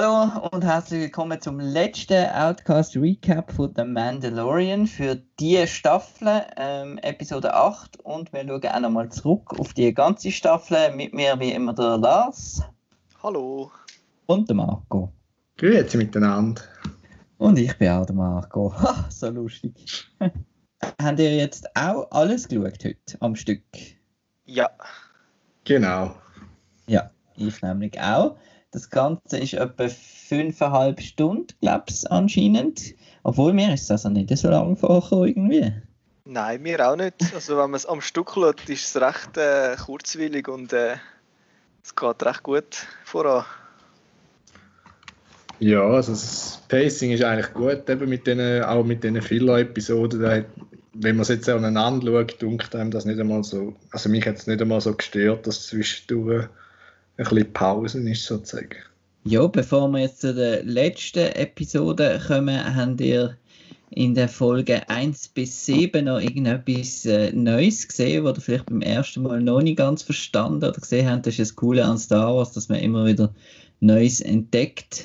Hallo und herzlich willkommen zum letzten Outcast Recap von The Mandalorian für die Staffel, ähm, Episode 8. Und wir schauen auch nochmal zurück auf die ganze Staffel. Mit mir wie immer der Lars. Hallo. Und der Marco. Grüezi miteinander. Und ich bin auch der Marco. Ha, so lustig. Habt ihr jetzt auch alles geschaut heute am Stück? Ja. Genau. Ja, ich nämlich auch. Das Ganze ist etwa fünfeinhalb Stunden, glaube ich, anscheinend. Obwohl mir ist das also nicht so lange vorgekommen irgendwie. Nein, mir auch nicht. Also wenn man es am Stück schaut, ist es recht äh, kurzwillig und äh, es geht recht gut voran. Ja, also das Pacing ist eigentlich gut, eben mit den, auch mit diesen Filler-Episoden. Wenn man es jetzt aneinander schaut, dunkt einem das nicht einmal so. Also mich hat es nicht einmal so gestört, dass zwischendurch bisschen Pause ist, sozusagen. Ja, bevor wir jetzt zu der letzten Episode kommen, habt ihr in der Folge 1 bis 7 noch irgendetwas äh, Neues gesehen, was ihr vielleicht beim ersten Mal noch nicht ganz verstanden oder gesehen habt. Das ist das Coole an Star Wars, dass man immer wieder Neues entdeckt.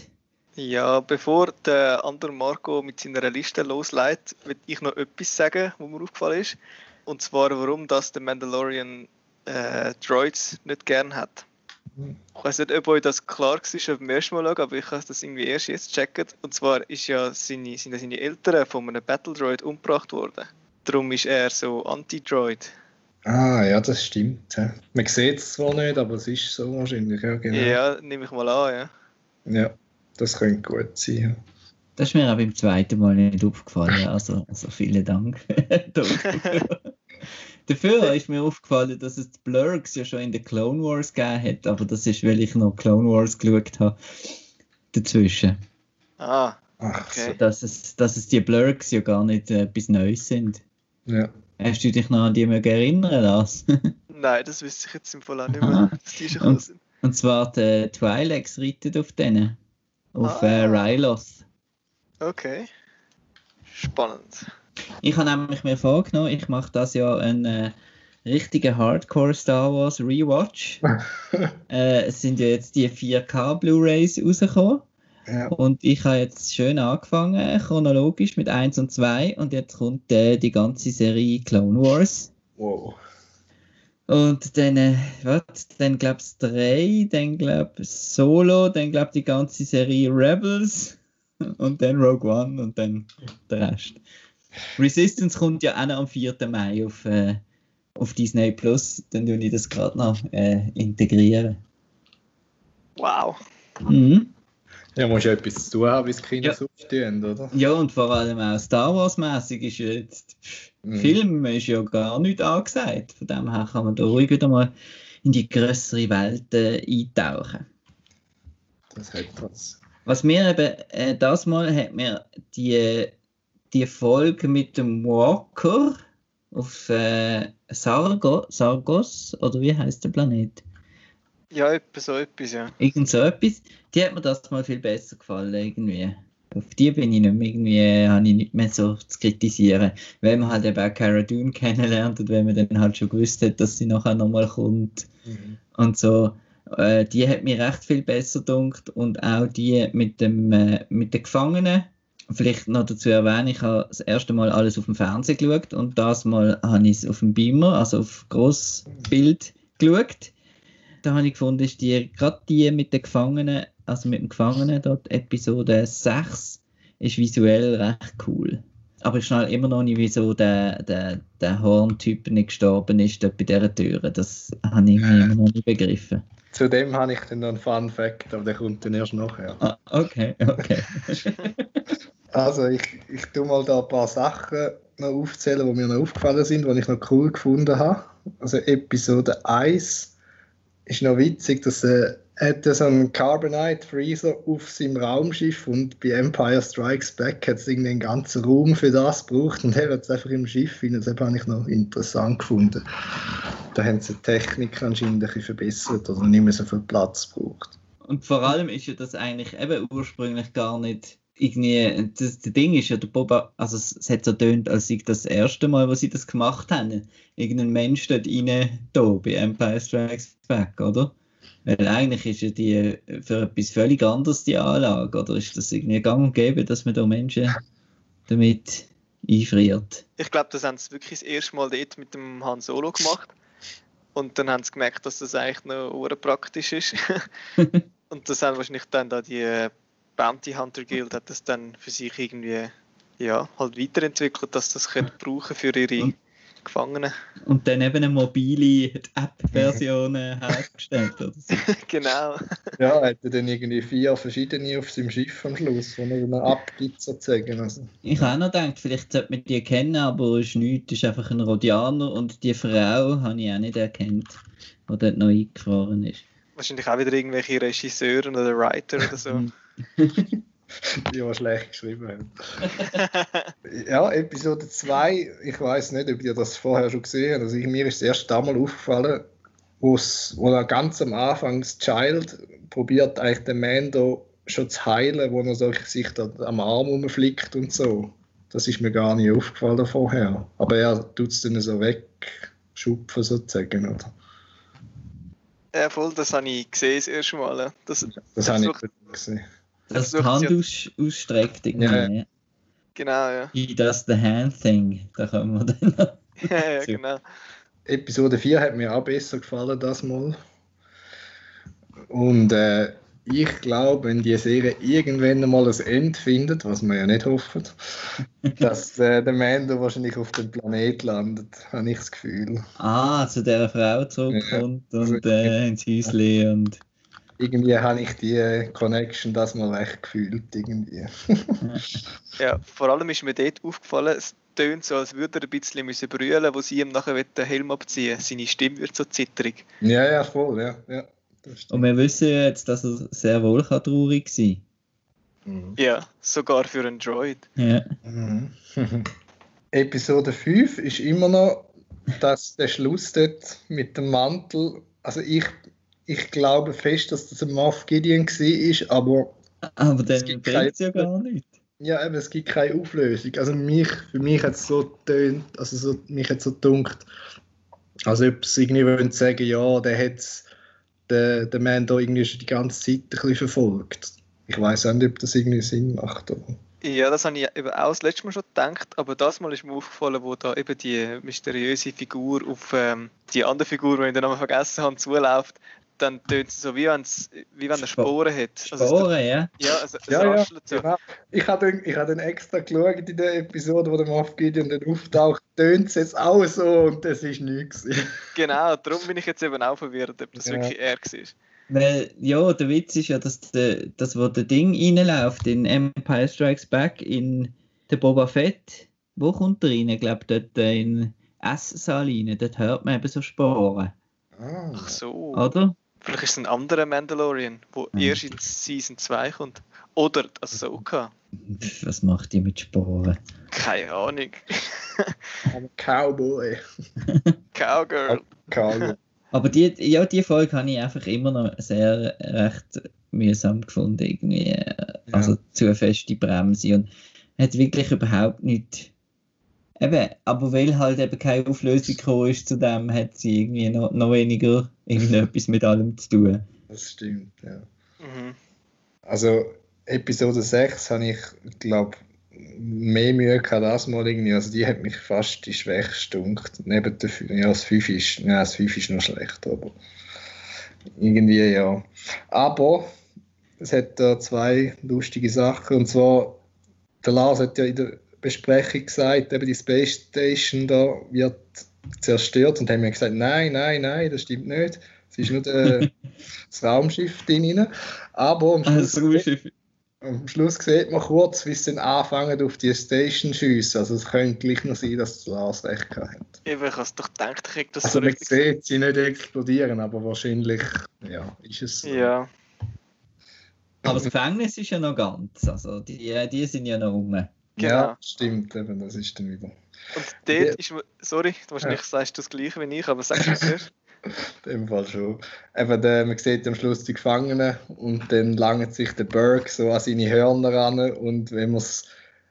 Ja, bevor der andere Marco mit seiner Liste losleitet, will ich noch etwas sagen, was mir aufgefallen ist. Und zwar, warum das der Mandalorian äh, Droids nicht gern hat. Ich weiß nicht, ob euch das klar war beim ersten Mal schauen, aber ich habe das irgendwie erst jetzt gecheckt. Und zwar ist ja seine, sind ja seine Eltern von einem Battle Droid umgebracht worden. Darum ist er so Anti-Droid. Ah, ja, das stimmt. Man sieht es zwar nicht, aber es ist so wahrscheinlich, ja, genau. Ja, nehme ich mal an, ja. Ja, das könnte gut sein. Ja. Das ist mir auch beim zweiten Mal nicht aufgefallen, also, also vielen Dank. Dafür ist mir aufgefallen, dass es die Blurgs ja schon in den Clone Wars gegeben hat, aber das ist, weil ich noch Clone Wars geschaut habe. Dazwischen. Ah, okay. So, dass, es, dass es die Blurgs ja gar nicht äh, etwas Neues sind. Ja. Hast du dich noch an die mögen erinnern, Lars? Nein, das wüsste ich jetzt im Fall auch nicht mehr, dass die schon und, sind. Und zwar die Twi'leks reitet auf denen. Auf Ah. äh, Rylos. Okay. Spannend. Ich habe nämlich mir vorgenommen, ich mache das ja einen äh, richtigen Hardcore Star Wars Rewatch. äh, es sind ja jetzt die 4K Blu-rays rausgekommen. Ja. Und ich habe jetzt schön angefangen, chronologisch mit 1 und 2. Und jetzt kommt äh, die ganze Serie Clone Wars. Wow. Und dann, äh, was? Dann glaub ich 3, dann glaub ich Solo, dann glaub ich die ganze Serie Rebels und dann Rogue One und dann der Rest. Resistance kommt ja auch noch am 4. Mai auf, äh, auf Disney Plus. Dann tue ich das gerade noch äh, integrieren. Wow. Mhm. Ja, muss ja etwas zu tun haben, bis die Kinder Ja. auftun, oder? Ja, und vor allem auch Star Wars-mäßig ist jetzt. Mhm. Film ist ja gar nicht angesagt. Von dem her kann man da ruhig wieder mal in die größere Welt äh, eintauchen. Das hat was. Was mir eben, äh, das Mal hat mir die, die Folge mit dem Walker auf äh, Sargo, Sargos, oder wie heißt der Planet? Ja, so etwas, ja. Irgend so etwas. Die hat mir das mal viel besser gefallen, irgendwie. Auf die bin ich nicht mehr irgendwie, äh, habe ich nicht mehr so zu kritisieren. Wenn man halt eben auch Cara Dune kennenlernt und wenn man dann halt schon gewusst hat, dass sie nachher nochmal kommt Mhm. und so. Äh, die hat mir recht viel besser gedunkt und auch die mit, dem, äh, mit den Gefangenen. Vielleicht noch dazu erwähnen, ich habe das erste Mal alles auf dem Fernsehen geschaut und das Mal habe ich es auf dem Beamer, also auf Grossbild geschaut. Da habe ich gefunden, ist die, gerade die mit den Gefangenen, also mit dem Gefangenen, dort Episode 6, ist visuell recht cool. Aber ich schnall immer noch nicht, wieso der, der, der Horn-Typ nicht gestorben ist dort bei dieser Türe. Das habe ich irgendwie immer noch nicht begriffen. Zudem habe ich dann noch einen Fun Fact, aber der kommt dann erst nachher. Ah, okay, okay. Also ich, ich tue mal da ein paar Sachen noch aufzählen, die mir noch aufgefallen sind, die ich noch cool gefunden habe. Also Episode 1 ist noch witzig, dass er so einen Carbonite Freezer auf seinem Raumschiff und bei Empire Strikes Back hat es einen ganzen Raum für das gebraucht und er hat es einfach im Schiff hin. Das habe ich noch interessant gefunden. Da haben sie die Technik anscheinend ein bisschen verbessert oder nicht mehr so viel Platz gebraucht. Und vor allem ist ja das eigentlich eben ursprünglich gar nicht irgendwie, das, das Ding ist ja, der Boba, also es, es hat so tönt, als sei das erste Mal, wo sie das gemacht haben. Irgendein Mensch dort rein, da bei Empire Strikes Back, oder? Weil eigentlich ist ja die für etwas völlig anderes die Anlage, oder ist das irgendwie gang und gäbe, dass man da Menschen damit einfriert? Ich glaube, das haben sie wirklich das erste Mal dort mit dem Han Solo gemacht. Und dann haben sie gemerkt, dass das eigentlich noch praktisch ist. und das haben wahrscheinlich dann da die Bounty Hunter Guild hat das dann für sich irgendwie ja, halt weiterentwickelt, dass das können brauchen für ihre Gefangenen. Und dann eben eine mobile App-Version hergestellt, oder so. genau. Ja, er hatte dann irgendwie vier verschiedene auf seinem Schiff am Schluss, die er dann abgibt sozusagen. Also. Ich habe auch noch gedacht, vielleicht sollte man die kennen, aber es ist nichts, ist einfach ein Rodianer und die Frau habe ich auch nicht erkannt, die dort noch eingefahren ist. Wahrscheinlich auch wieder irgendwelche Regisseure oder Writer oder so. die was schlecht geschrieben haben. ja, Episode 2, ich weiß nicht, ob ihr das vorher schon gesehen habt. Also mir ist es erst damals aufgefallen, wo's, wo er ganz am Anfang das Child probiert, eigentlich den Mando schon zu heilen, wo er sich da am Arm umflickt und so. Das ist mir gar nicht aufgefallen vorher. Aber er tut es dann so wegschupfen sozusagen, oder? Ja, voll, das habe ich gesehen das erste Mal. Das, das, das habe ich gesehen. Dass die Hand aus, ausstreckt irgendwie. Ja, ja. Genau, ja. He does the hand thing. Da kommen wir dann noch. ja, ja, genau. Episode 4 hat mir auch besser gefallen, das mal. Und äh, ich glaube, wenn die Serie irgendwann mal ein Ende findet, was wir ja nicht hoffen, dass äh, der Mando wahrscheinlich auf dem Planet landet, habe ich das Gefühl. Ah, zu dieser Frau zurückkommt ja. und äh, ins Häuschen und irgendwie habe ich die Connection das mal echt gefühlt. Irgendwie. ja, vor allem ist mir dort aufgefallen, es tönt so, als würde er ein bisschen müssen brüllen, wo sie ihm nachher den Helm abziehen Seine Stimme wird so zitterig. Ja, ja, voll, ja. ja Und wir wissen jetzt, dass er sehr wohl kann traurig sein mhm. Ja, sogar für einen Droid. Ja. Mhm. Episode 5 ist immer noch dass der Schluss dort mit dem Mantel. Also ich ich glaube fest, dass das ein Moff Gideon war, aber. Aber dann bringt es ja gar nicht. Ja, eben, es gibt keine Auflösung. Also mich, für mich hat es so tönt, also so, mich hat so gedunkt, als ob sie irgendwie wollen sagen, ja, der hat den, den Mann da irgendwie schon die ganze Zeit ein bisschen verfolgt. Ich weiß auch nicht, ob das irgendwie Sinn macht. Aber. Ja, das habe ich eben auch das letzte Mal schon gedacht, aber das Mal ist mir aufgefallen, wo da eben die mysteriöse Figur auf ähm, die andere Figur, die ich den Namen vergessen habe, zuläuft dann tönt es so, wie, wie wenn er Sporen hat. Also Sporen, ja? Ja, also es ja, ja, so. Genau. Ich habe dann, hab dann extra geschaut in der Episode, wo der Moff Gideon dann auftaucht, tönt es jetzt auch so und das ist nichts. genau, darum bin ich jetzt eben auch verwirrt, ob das ja. wirklich er war. Weil, ja, der Witz ist ja, dass der, das, wo der Ding reinläuft in Empire Strikes Back in der Boba Fett, wo kommt er rein? Ich glaube, dort in S-Saal rein, dort hört man eben so Sporen. Ah. Ach so. Oder? Vielleicht ist es ein anderer Mandalorian, der mhm. erst in Season 2 kommt. Oder Ahsoka. Was macht die mit Sporen? Keine Ahnung. Cowboy. Cowgirl. Cowgirl. Aber die, ja, die Folge habe ich einfach immer noch sehr recht mühsam gefunden. Irgendwie. Also ja. zu feste Bremse und hat wirklich überhaupt nicht Eben, aber weil halt eben keine Auflösung gekommen ist zu dem, hat sie irgendwie noch, noch weniger irgendetwas mit allem zu tun. Das stimmt, ja. Mhm. Also Episode 6 habe ich, glaube mehr Mühe gehabt das mal irgendwie. Also die hat mich fast die schwächste dunkt. Neben der ja, das 5 ist, ja, das 5 ist noch schlechter, aber irgendwie ja. Aber es hat da zwei lustige Sachen und zwar der Lars hat ja in der Besprechung gesagt, eben die Space Station da wird zerstört und haben mir gesagt, nein, nein, nein, das stimmt nicht. Es ist nur der, das Raumschiff drin. Aber am Schluss, sieht, am Schluss sieht man kurz, wie sie dann anfangen auf die Station schiessen. Also es könnte gleich noch sein, dass Lars recht hat. Eben, ich habe doch gedacht, ich das also so man sieht sie nicht explodieren, aber wahrscheinlich ja, ist es so. Ja. Aber das Gefängnis ist ja noch ganz, also die, die sind ja noch rum. Genau. Ja, stimmt, eben, das ist dann wieder. Und dort ja. ist, sorry, wahrscheinlich ja. sagst du das gleiche wie ich, aber sag es zuerst. In dem Fall schon. Eben, der, man sieht am Schluss die Gefangenen und dann langt sich der Burke so an seine Hörner ran und wenn man es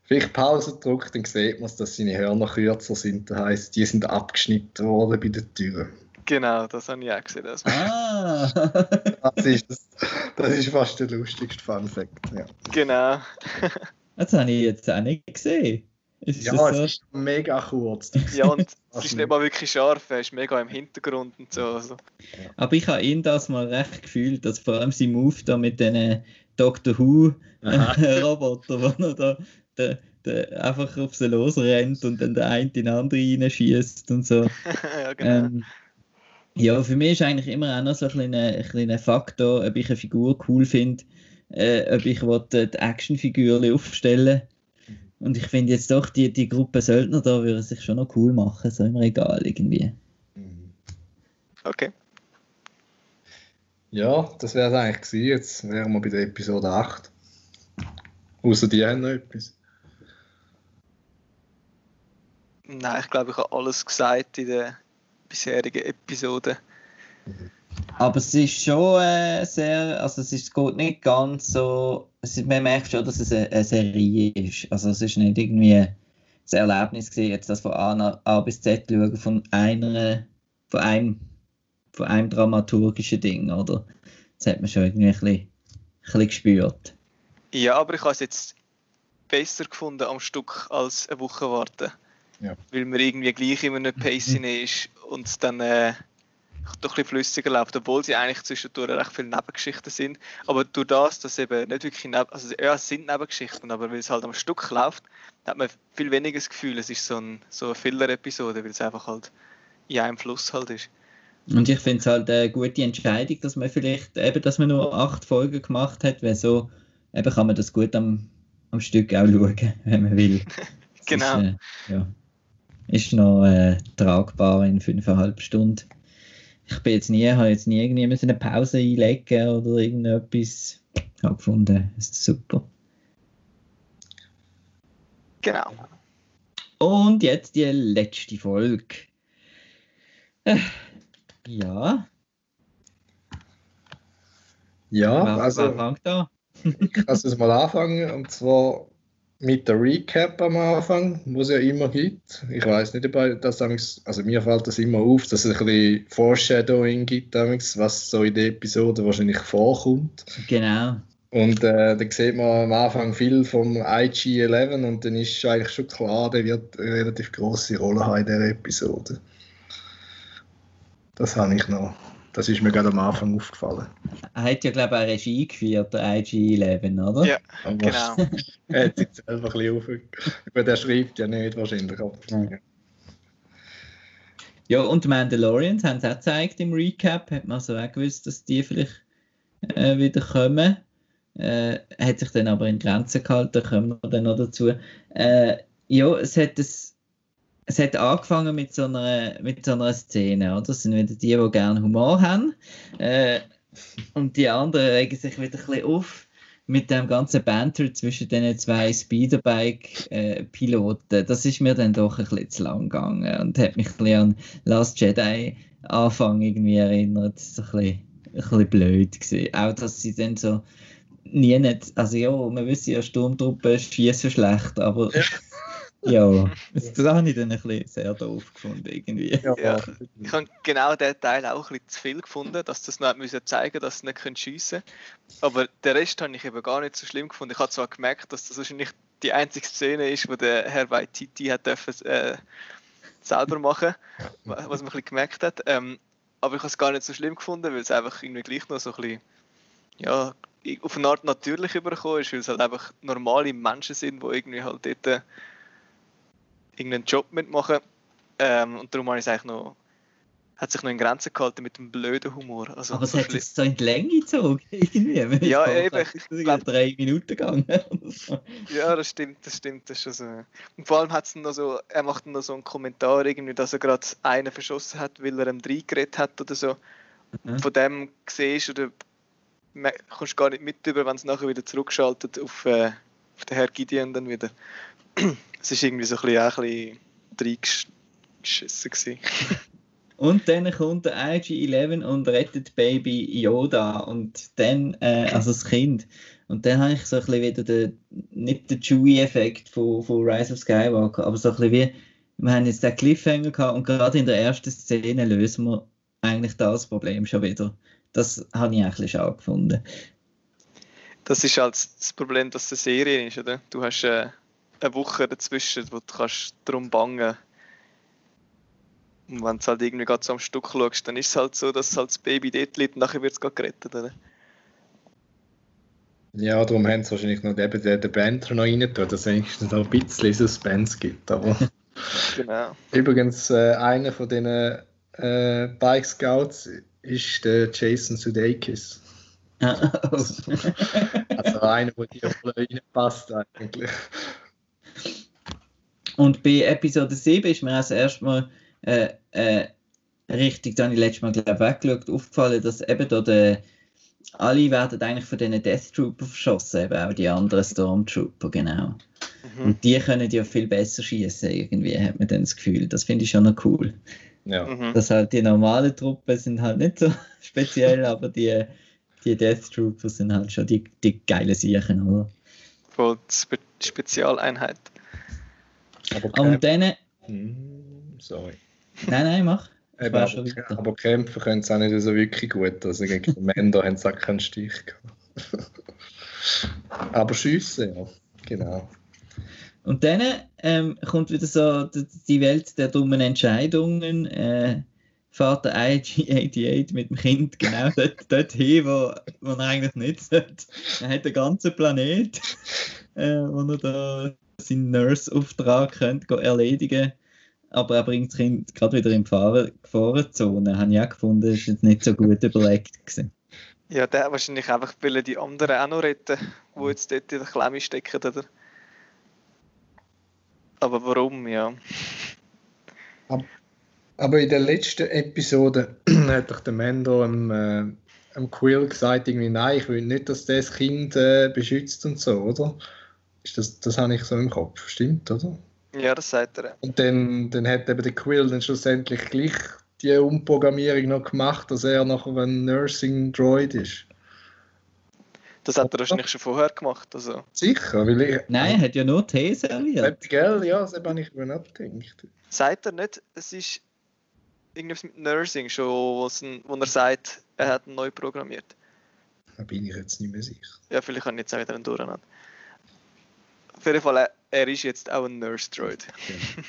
vielleicht Pause drückt, dann sieht man, dass seine Hörner kürzer sind. Das heisst, die sind abgeschnitten worden bei der Tür. Genau, das habe ich auch gesehen. Das. Ah! Das ist, das, das ist fast der lustigste Fun Fact. Ja, Genau. Das habe ich jetzt auch nicht gesehen. Ist ja das es so? ist mega kurz. Ja, und es ist nicht. mal wirklich scharf, er ist mega im Hintergrund und so. Also. Aber ich habe ihn das mal recht gefühlt, dass vor allem sein Move da mit den Doctor Who Roboter, wo er da der, der einfach auf sie losrennt und dann der eine in den anderen reinschießt und so. ja, genau. Ähm, ja, für mich ist eigentlich immer auch noch so ein kleiner, ein kleiner Faktor, ob ich eine Figur cool finde, äh, ob ich will, äh, die Actionfiguren aufstellen Und ich finde jetzt doch, die, die Gruppe Söldner da würde sich schon noch cool machen, so im Regal irgendwie. Mhm. Okay. Ja, das wäre es eigentlich gewesen. Jetzt wären wir bei der Episode 8. Außer die haben noch etwas. Nein, ich glaube, ich habe alles gesagt in der bisherigen Episode. Aber es ist schon äh, sehr, also es, ist, geht nicht ganz so, es ist, man merkt schon, dass es eine, eine Serie ist. Also es ist nicht irgendwie ein Erlebnis gewesen, jetzt das von A, nach- A bis Z schauen von einer, von einem, von einem dramaturgischen Ding, oder? Das hat man schon irgendwie ein bisschen, ein bisschen gespürt. Ja, aber ich habe es jetzt besser gefunden am Stück als eine Woche warten. Ja. Weil man irgendwie gleich immer nicht Pacing ist und dann äh, doch ein bisschen flüssiger läuft, obwohl sie eigentlich zwischendurch recht viele Nebengeschichten sind. Aber durch das, dass eben nicht wirklich Neb also ja, es sind Nebengeschichten, aber weil es halt am Stück läuft, hat man viel weniger das Gefühl, es ist so, ein, so eine Filler-Episode, weil es einfach halt in einem Fluss halt ist. Und ich finde es halt eine gute Entscheidung, dass man vielleicht eben, dass man nur acht Folgen gemacht hat, weil so eben kann man das gut am, am Stück auch schauen, wenn man will. Genau. Ist, äh, ja, ist noch äh, tragbar in fünfeinhalb Stunden. Ich bin jetzt nie, habe jetzt nie irgendwie müssen eine Pause einlegen oder irgendetwas. Ich habe gefunden, es ist super. Genau. Und jetzt die letzte Folge. Äh, ja, Ja, wer, also wer fängt da? ich kann es mal anfangen. Und zwar mit der Recap am Anfang, wo es ja immer gibt. Ich weiß nicht, ob das also mir fällt das immer auf, dass es ein bisschen Foreshadowing gibt, was so in der Episode wahrscheinlich vorkommt. Genau. Und äh, da sieht man am Anfang viel vom IG-11 und dann ist eigentlich schon klar, der wird eine relativ große Rolle haben in dieser Episode. Das habe ich noch. Das ist mir gerade am Anfang aufgefallen. Er hat ja, glaube ich, auch Regie geführt, der IG-11, oder? Ja. Aber Genau. er hat sich selber ein bisschen aufgegeben. Gut, er schreibt ja nicht wahrscheinlich. Nein. Ja, und die Mandalorians haben es auch gezeigt im Recap. Hat man so auch gewusst, dass die vielleicht äh, wieder kommen. Äh, hat sich dann aber in Grenzen gehalten, kommen wir dann noch dazu. Äh, ja, es hat, es, es hat angefangen mit so, einer, mit so einer Szene. Oder? Das sind wieder die, die gerne Humor haben. Äh, und die anderen regen sich wieder ein bisschen auf mit dem ganzen Banter zwischen den zwei Speederbike-Piloten. das ist mir dann doch ein bisschen zu lang gegangen und hat mich ein bisschen an Last Jedi Anfang irgendwie erinnert. Das war ein bisschen, ein bisschen blöd. Gewesen. Auch, dass sie dann so nie nicht, also ja, wir wissen ja, Sturmtruppen schießen schlecht, aber ja, das, das habe ich dann ein bisschen sehr doof gefunden irgendwie. Ja. Ich habe genau diesen Teil auch ein bisschen zu viel gefunden, dass das noch müssen zeigen dass sie nicht schiessen können. Aber den Rest habe ich eben gar nicht so schlimm gefunden. Ich habe zwar gemerkt, dass das wahrscheinlich die einzige Szene ist, wo der Herr Waititi hat dürfen, äh, selber machen was man ein bisschen gemerkt hat. Ähm, aber ich habe es gar nicht so schlimm gefunden, weil es einfach irgendwie gleich noch so ein bisschen, ja, auf eine Art natürlich übergekommen ist, weil es halt einfach normale Menschen sind, die irgendwie halt dort äh, irgendeinen Job mitmachen. Ähm, und darum habe ich es eigentlich noch, hat sich noch in Grenzen gehalten mit dem blöden Humor. Also, Aber es so hat jetzt so in die Länge gezogen, irgendwie. Ja, eben, ist ich irgendwie glaub- drei Minuten gegangen. Ja, das stimmt, das stimmt. Das ist schon so. Und vor allem hat es noch so, er macht noch so einen Kommentar, irgendwie, dass er gerade einen verschossen hat, weil er ihm reingeredet hat oder so. Mhm. Von dem siehst oder kommst gar nicht mit über, wenn es nachher wieder zurückschaltet auf, äh, auf den Herr Gideon dann wieder. Es ist irgendwie so ein bisschen, auch ein bisschen reingeschissen. Und dann kommt der IG-11 und rettet Baby Yoda und dann, äh, also das Kind. Und dann habe ich so ein bisschen wieder den, nicht den Chewie-Effekt von, von Rise of Skywalker, aber so ein bisschen wie, wir haben jetzt den Cliffhanger gehabt und gerade in der ersten Szene lösen wir eigentlich das Problem schon wieder. Das habe ich eigentlich auch gefunden. Das ist halt das Problem, dass es eine Serie ist, oder? Du hast äh, eine Woche dazwischen, wo du kannst drum bangen Und wenn du halt irgendwie gerade so am Stück schaust, dann ist es halt so, dass halt das Baby dort liegt und nachher wird es gerade gerettet, oder? Ja, darum haben sie wahrscheinlich noch eben den, den Banter noch rein tun, dass es wenigstens noch ein bisschen Suspense gibt. Aber Genau. übrigens, äh, einer von diesen äh, Bike Scouts ist der Jason Sudeikis. Also einer, der die Rolle reinpasst eigentlich. Und bei Episode 7 ist mir also erstmal äh, äh, richtig, da habe ich letztes Mal glaub, weggeschaut, aufgefallen, dass eben da der, alle werden eigentlich von diesen Death Trooper verschossen, eben auch die anderen Stormtrooper, genau. Mhm. Und die können ja viel besser schießen, irgendwie, hat man dann das Gefühl. Das finde ich schon noch cool. Ja. Mhm. Dass halt die normalen Truppen sind halt nicht so speziell, aber die, die Death Trooper sind halt schon die, die geilen Siechen, oder? Von der Spe Spezialeinheit. Aber, Und Kämpfe, dann, Hm, sorry. nein, nein, mach. Eben, aber, aber kämpfen können sie auch nicht so wirklich gut. Also gegen Männer haben sie auch keinen Stich gehabt. aber schiessen, ja. Genau. Und dann ähm, kommt wieder so die, die Welt der dummen Entscheidungen. Äh, fährt der IG-88 mit dem Kind genau dort, dort hin, wo, wo er eigentlich nicht sollte. Er hat den ganzen Planet, äh, wo er da seinen Nurse-Auftrag könnte erledigen aber er bringt das Kind gerade wieder in die Gefahren- Gefahrenzone. Habe ich auch gefunden, ist jetzt nicht so gut überlegt gewesen. Ja, der wahrscheinlich einfach will die anderen auch noch retten, die jetzt dort in der Klemme stecken, oder? Aber warum, ja? Aber in der letzten Episode hat doch der Mando am, äh, am Quill gesagt, irgendwie, nein, ich will nicht, dass der das Kind äh, beschützt und so, oder? Ist das, das habe ich so im Kopf, stimmt, oder? Ja, das sagt er. Und dann, dann hat eben der Quill dann schlussendlich gleich die Umprogrammierung noch gemacht, dass er nachher ein Nursing Droid ist. Das hat er wahrscheinlich schon vorher gemacht. Also. Sicher, weil ich. Nein, er hat ja nur Tee serviert. Gell, ja, das habe ich mir nicht gedacht. Sagt er nicht, es ist irgendwas mit Nursing schon, wo er sagt, er hat neu programmiert. Da bin ich jetzt nicht mehr sicher. Ja, vielleicht kann ich jetzt auch wieder einen durcheinander. Auf jeden Fall, er, er ist jetzt auch ein Nurse Droid.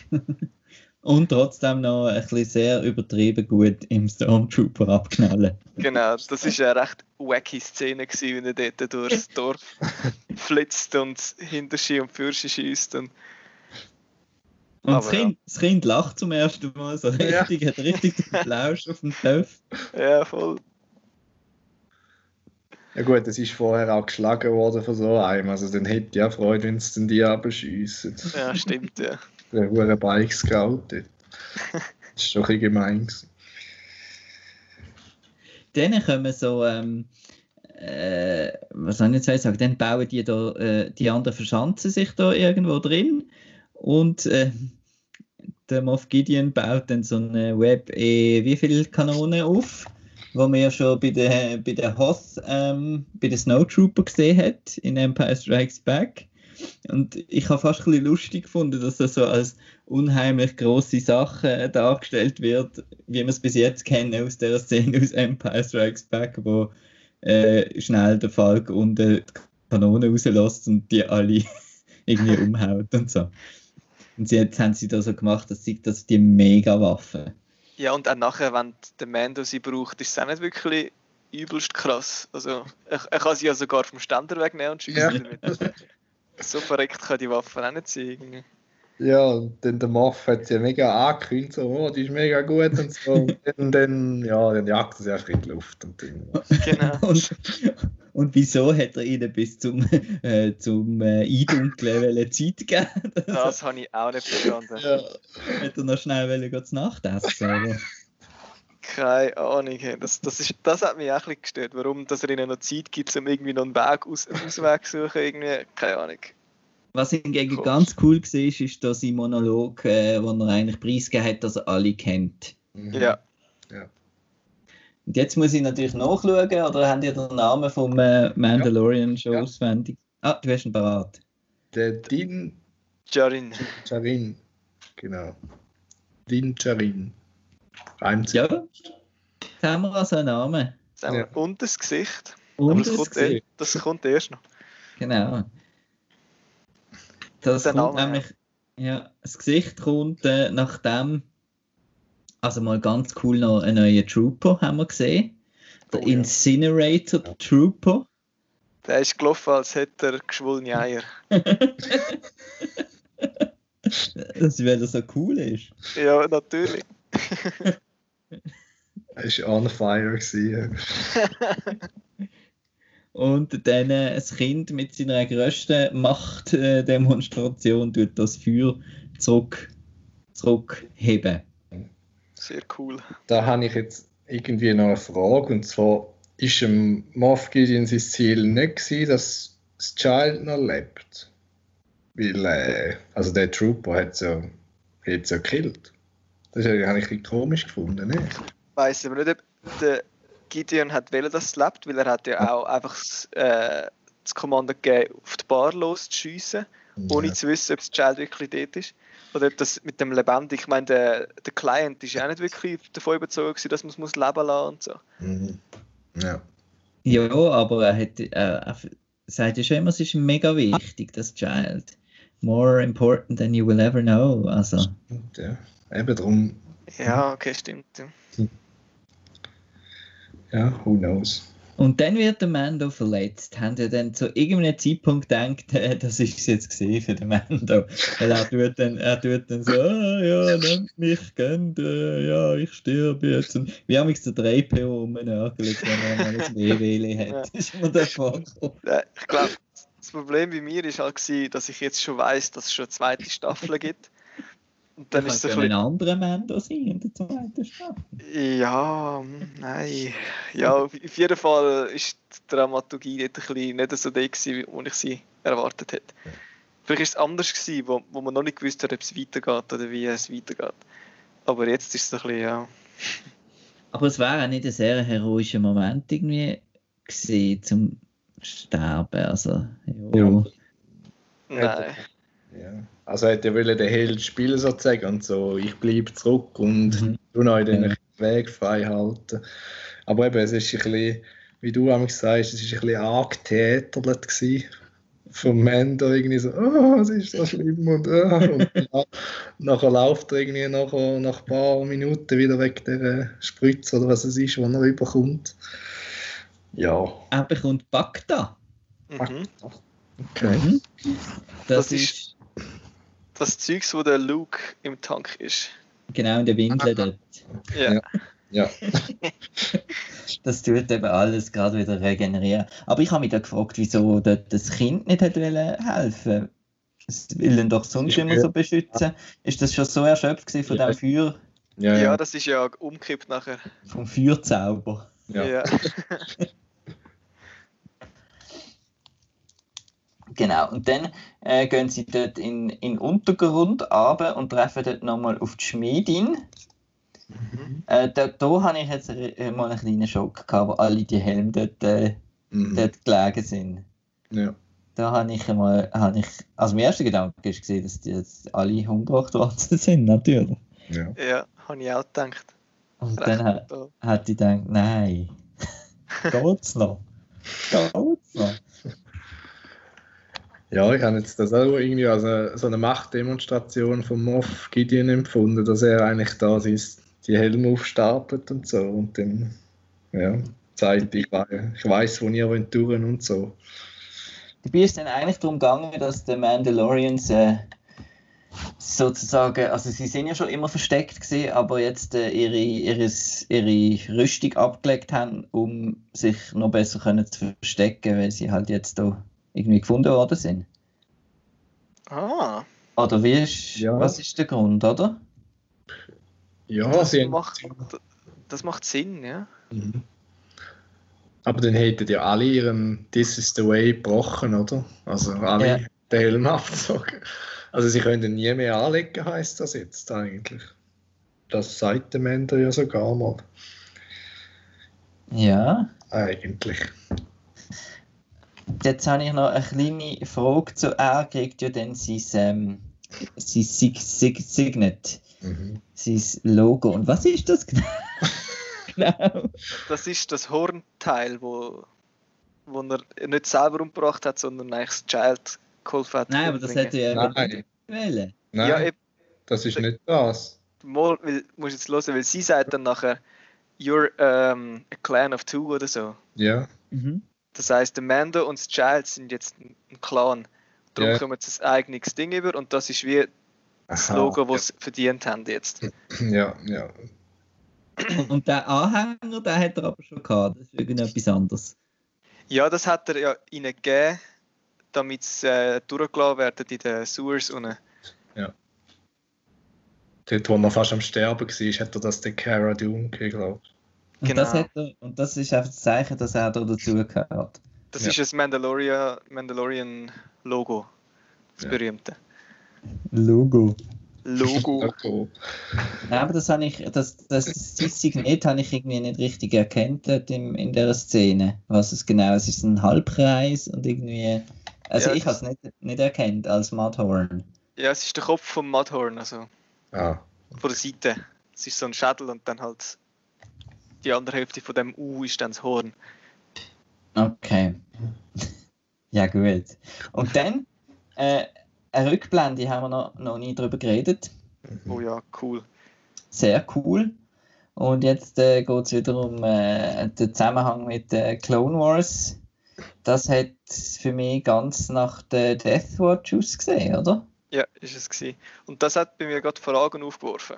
Und trotzdem noch ein bisschen sehr übertrieben gut im Stormtrooper abknallen. Genau, das ist eine recht wacky Szene, gewesen, wenn er dort durchs Dorf flitzt und hinter Ski und Fürsche schießt. Und Und das kind, das kind lacht zum ersten Mal so Ja. richtig, hat richtig den Plausch auf dem Töpf. ja, voll. Ja gut, es ist vorher auch geschlagen worden von so einem. Also dann hätte ich ja Freude, wenn es die abschiessen. Ja, stimmt, ja. Der hure Bike Scout dort. Das ist doch ein bisschen gemein. gewesen. Dann kommen so, ähm, äh, was soll ich jetzt sagen, dann bauen die da, äh, die anderen verschanzen sich da irgendwo drin und äh, der Moff Gideon baut dann so eine Web, eh, wie viele Kanonen auf, wo man ja schon bei der, bei der Hoth, ähm, bei den Snowtrooper gesehen hat, in Empire Strikes Back. Und ich habe fast ein bisschen lustig gefunden, dass das so als unheimlich große Sache dargestellt wird, wie wir es bis jetzt kennen aus der Szene aus Empire Strikes Back, wo äh, schnell der Falk unten die Kanone rauslässt und die alle irgendwie umhaut und so. Und jetzt haben sie das so gemacht, dass sie das die Mega-Waffe. Ja, und auch nachher, wenn der Mando sie braucht, ist es auch nicht wirklich übelst krass. Also, er, er kann sie ja sogar vom Ständer wegnehmen und schießen Ja. damit. So verreckt kann die Waffe auch nicht sein. Ja, und dann der Moff hat sie ja mega angekündigt, so, oh, die ist mega gut und so. Und dann, dann, ja, dann jagt sie einfach in die Luft. Und dann, Genau. Und, und wieso hat er ihnen bis zum, äh, zum äh, Eindunkeln Zeit gegeben? Das habe ich auch nicht verstanden. ja, Hätte er noch schnell wollen, zu Nacht essen? Keine Ahnung. Das, das, ist, das hat mich auch ein bisschen gestört. Warum dass er ihnen noch Zeit gibt, um irgendwie noch einen Weg aus, Ausweg zu suchen. Irgendwie. Keine Ahnung. Was hingegen Cool. ganz cool war, ist da sein Monolog, äh, wo er eigentlich preisgegeben hat, dass er alle kennt. Mhm. Ja. Und jetzt muss ich natürlich nachschauen, oder habt ihr den Namen vom äh, Mandalorian schon Ja. auswendig? Ah, du hast ihn parat. Der Din Jarin. Charin. Genau. Din Charin. Reimt sich. Ja, haben wir also einen Namen. Ja. Und das Gesicht. Und das das kommt, Gesicht. eh- das kommt erst noch. Genau. Das kommt Name, nämlich, ja, das Gesicht kommt äh, nachdem, also mal ganz cool noch einen neuen Trooper haben wir gesehen. Der Oh ja. Incinerator Trooper. Der ist gelaufen, als hätte er geschwollene Eier. Das, weil er so cool ist. Ja, natürlich. Er war on fire. Gewesen. Und dann äh, das Kind mit seiner grössten Machtdemonstration tut das Feuer zurück, zurückheben. Sehr cool. Da habe ich jetzt irgendwie noch eine Frage. Und zwar ist dem Moff Gideon sein Ziel nicht gewesen, dass das Child noch lebt? Weil, äh, also der Trooper hat es ja, hat's ja gekillt. Das habe ich ein bisschen komisch gefunden, nicht? Weiß aber nicht, ob der Gideon hat wollen, dass es lebt, weil er hat ja auch einfach das, äh, das Kommando gegeben, auf die Bar loszuschiessen, ohne Ja. zu wissen, ob das Child wirklich dort ist. Oder ob das mit dem Lebendig, ich meine, der, der Client ist ja auch nicht wirklich davon überzeugt, dass man es muss leben lassen und so. Mhm. Ja. Ja, aber er, hat, äh, er sagt ja schon immer, es ist mega wichtig, das Child. More important than you will ever know. Also, Und, ja. Eben darum, Ja, okay, stimmt. Ja. ja, who knows. Und dann wird der Mando verletzt. Haben ja dann zu irgendeinem Zeitpunkt gedacht, äh, das ist es jetzt gesehen für den Mando. Weil er tut dann, er tut dann so, ah, ja, nehmt mich, kennt, äh, ja, ich sterbe jetzt. Und wie haben wir der 3PO rumnagelt, wenn er mal ein Wehwehli hat. Ja. Ist mir da vorgekommen. Ich glaube, das Problem bei mir ist halt, dass ich jetzt schon weiß, dass es schon eine zweite Staffel gibt. Und dann ist es ein ein anderer Mando sein in der zweiten Staffel. Ja, hm, nein. Ja, auf jeden Fall ist die Dramaturgie dort ein bisschen nicht so die, gewesen, wie ich sie erwartet hätte. Vielleicht war es anders, gewesen, wo, wo man noch nicht gewusst hat, ob es weitergeht oder wie es weitergeht. Aber jetzt ist es ein bisschen, ja. Aber es wäre auch nicht ein sehr heroischer Moment irgendwie gewesen zum Sterben. Also. Ja. Nein. Ja. Also hätte er wollen den Held spielen sozusagen und so, ich bleibe zurück und Mhm. du noch den Ja. Weg frei halten. Aber eben, es ist ein bisschen, wie du einmal sagst, es ist ein bisschen angetätert gewesen. Vom Mando irgendwie so, oh, es ist so schlimm und, ah, und na- nachher läuft er irgendwie nachher, nach ein paar Minuten wieder weg der Spritze oder was es ist, was er überkommt. Ja, Er bekommt Bagda. Mhm. okay. Mhm. Das, Das ist, ist- Das Zeugs, wo der Luke im Tank ist. genau in der Windel dort. Ja. Ja. Das tut eben alles gerade wieder regenerieren. Aber ich habe mich da gefragt, wieso dort das Kind nicht hat wollen helfen Es will ihn doch sonst immer so beschützen. Ist das schon so erschöpft gewesen von Ja. dem Feuer, ja, Ja, ja. das ist ja umgekippt nachher. vom Feuerzauber? ja. Ja. Genau, und dann äh, gehen sie dort in, in den Untergrund runter und treffen dort nochmal auf die Schmiedin. Äh, da, da habe ich jetzt äh, mal einen kleinen Schock gehabt, wo alle die Helme dort, äh, Mhm. dort gelegen sind. ja. Da habe ich einmal, habe ich, also mein erster Gedanke ist gesehen, dass die jetzt alle umgebracht worden sind, natürlich. ja. ja, habe ich auch gedacht. Und Recht dann hat, brutal. hat ich gedacht, nein, geht's noch? Geht's noch? Ja, ich habe jetzt das auch irgendwie als eine, so eine Machtdemonstration von Moff Gideon empfunden, dass er eigentlich da sein, die Helme aufstapelt und so und dann ja, zeigt, ich, ich weiß, wo ihr durch und so. Dabei ist dann eigentlich darum gegangen, dass die Mandalorians äh, sozusagen, also sie sind ja schon immer versteckt gewesen, aber jetzt äh, ihre, ihres, ihre Rüstung abgelegt haben, um sich noch besser können zu verstecken, weil sie halt jetzt da irgendwie gefunden worden sind. Ah, Oder wie ist, Ja. was ist der Grund, oder? Ja, das sie macht, das macht Sinn, ja. Mhm. Aber dann hätten ja alle ihren This is the way gebrochen, oder? Also alle Ja. den Helm abgezogen. Also sie können nie mehr anlegen, heißt das jetzt eigentlich. Das sagt der Mender ja sogar mal. Ja. Eigentlich. Jetzt habe ich noch eine kleine Frage zu er kriegt ja dann sein, ähm, sein Sig Sig Signet, Mhm. sein Logo. Und was ist das genau? genau. Das ist das Hornteil, wo, wo er nicht selber umgebracht hat, sondern eigentlich das Child geholfen hat. Nein, aber das hätte er Nein. nicht wollen. Nein, Ja, eben, das ist nicht das. mal, weil, musst jetzt hören, weil sie sagt dann nachher, you're um, a clan of two oder so. Ja. Mhm. Das heißt, der Mando und das Child sind jetzt ein Clan. Darum Ja. kommen sie ein eigenes Ding über und das ist wie das Aha, Logo, das sie verdient haben jetzt. Ja, ja. Und, der Anhänger, den hat er aber schon gehabt. Das ist irgendetwas anderes. Ja, das hat er ja ihnen gegeben, damit sie äh, durchgelassen werden in den Sewers unten. Dort, wo er fast am Sterben war, hat er das der Cara Dune gegeben, glaube ich. Und, Genau. das hat er, und das ist einfach das Zeichen, dass er da dazugehört. Das Ja. ist das Mandalorian, Mandalorian Logo. Das Ja. berühmte. Logo. Logo. Okay. Nein, aber das habe ich, das, das Signet habe ich irgendwie nicht richtig erkannt im, in der Szene. Was es genau ist. Es ist ein Halbkreis und irgendwie. Also Ja, ich habe es nicht, nicht erkannt als Mudhorn. ja, es ist der Kopf vom Mudhorn, also Ah, von der Seite. Es ist so ein Schädel und dann halt die andere Hälfte von dem U ist dann das Horn. Okay. ja, gut. Und dann, äh, eine Rückblende haben wir noch, noch nie drüber geredet. Oh ja, cool. Sehr cool. Und jetzt äh, geht es wieder um äh, den Zusammenhang mit äh, Clone Wars. Das hat für mich ganz nach der Death Watch ausgesehen, oder? Ja, ist es gewesen. Und das hat bei mir gerade Fragen aufgeworfen.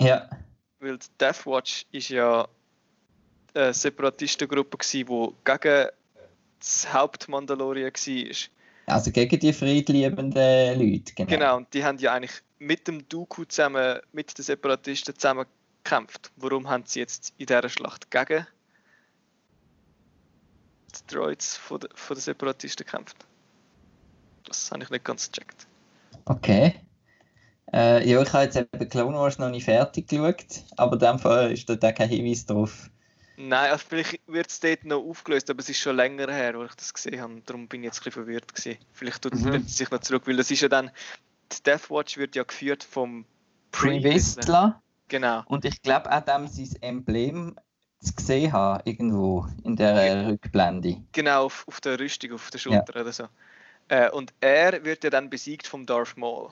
Ja. Weil die Death Watch ist ja eine Separatistengruppe die gegen das Hauptmandalorien war. Also gegen die friedliebenden Leute. Genau. Genau, und die haben ja eigentlich mit dem Dooku zusammen, mit den Separatisten zusammen gekämpft. Warum haben sie jetzt in dieser Schlacht gegen die Droids von, der- von den Separatisten gekämpft? Das habe ich nicht ganz gecheckt. Okay. Äh, ja, ich habe jetzt eben Clone Wars noch nicht fertig geschaut, aber in dem Fall ist da kein Hinweis drauf. Nein, also vielleicht wird es dort noch aufgelöst, aber es ist schon länger her, wo ich das gesehen habe. Darum bin ich jetzt ein bisschen verwirrt. Gewesen. Vielleicht tut Mhm. es sich noch zurück, weil das ist ja dann. Die Death Watch wird ja geführt vom Pre-Vistler. Genau. Und ich glaube auch dem sein Emblem zu gesehen haben, irgendwo in der Rückblende. Genau, auf, auf der Rüstung, auf der Schulter oder so. Äh, und er wird ja dann besiegt vom Darth Maul.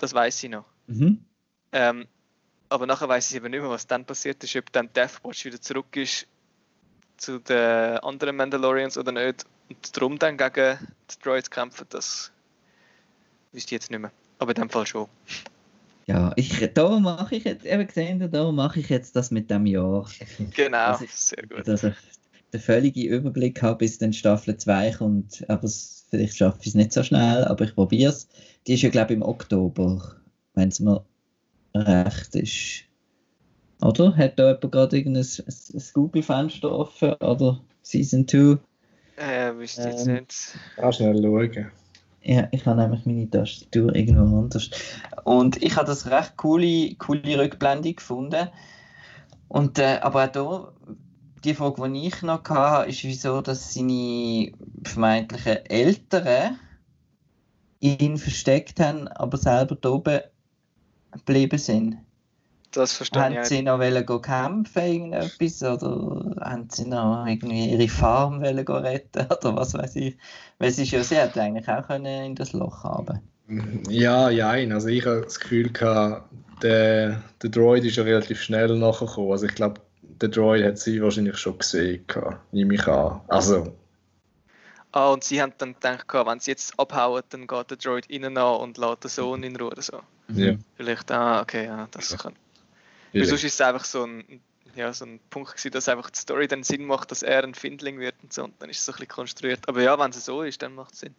Das weiß ich noch. Mhm. Ähm, aber nachher weiß ich eben nicht mehr, was dann passiert ist, ob dann Death Watch wieder zurück ist zu den anderen Mandalorians oder nicht. Und darum dann gegen die Droids kämpfen, das wüsste ich jetzt nicht mehr. Aber in dem Fall schon. Ja, ich, da mache ich jetzt, eben gesehen, da mache ich jetzt das mit dem Jahr. Genau, ist- sehr gut. Dass ich den völligen Überblick habe, bis dann Staffel 2 kommt. Aber es, vielleicht schaffe ich es nicht so schnell, aber ich probiere es. Die ist ja, glaube ich, im Oktober, wenn es mir recht ist. Oder? Hat da jemand gerade irgendein ein- ein Google-Fenster offen? Oder Season 2? Äh, wüsste ich jetzt Ähm, nicht. Auch schnell schauen. Ja, ich habe nämlich meine Tastatur irgendwo anders. Und ich habe das recht coole, coole Rückblende gefunden. Und, äh, aber auch da, die Frage, die ich noch hatte, ist, wieso dass seine vermeintlichen Eltern ihn versteckt haben, aber selber da oben geblieben sind. Das verstehe Haben ich sie nicht. noch wollen kämpfen, irgendetwas? Oder haben sie noch irgendwie ihre Farm wollen retten? Oder was weiß ich? Weil sie, ja, sie hätte eigentlich auch können in das Loch haben Ja, ja, also ich habe das Gefühl gehabt, der, der Droid ist ja relativ schnell nachgekommen. Also ich glaube, der Droid hat sie wahrscheinlich schon gesehen, nehme ich an. Also, Ah, und sie haben dann gedacht, wenn sie jetzt abhauen, dann geht der Droid innen an und lässt den Sohn in Ruhe. oder So. ja. Vielleicht, ah, okay, ja, das kann. Weil sonst ist es einfach so ein, ja, so ein Punkt gewesen, dass einfach die Story dann Sinn macht, dass er ein Findling wird und so. Und dann ist es so ein bisschen konstruiert. Aber ja, wenn es so ist, dann macht es Sinn.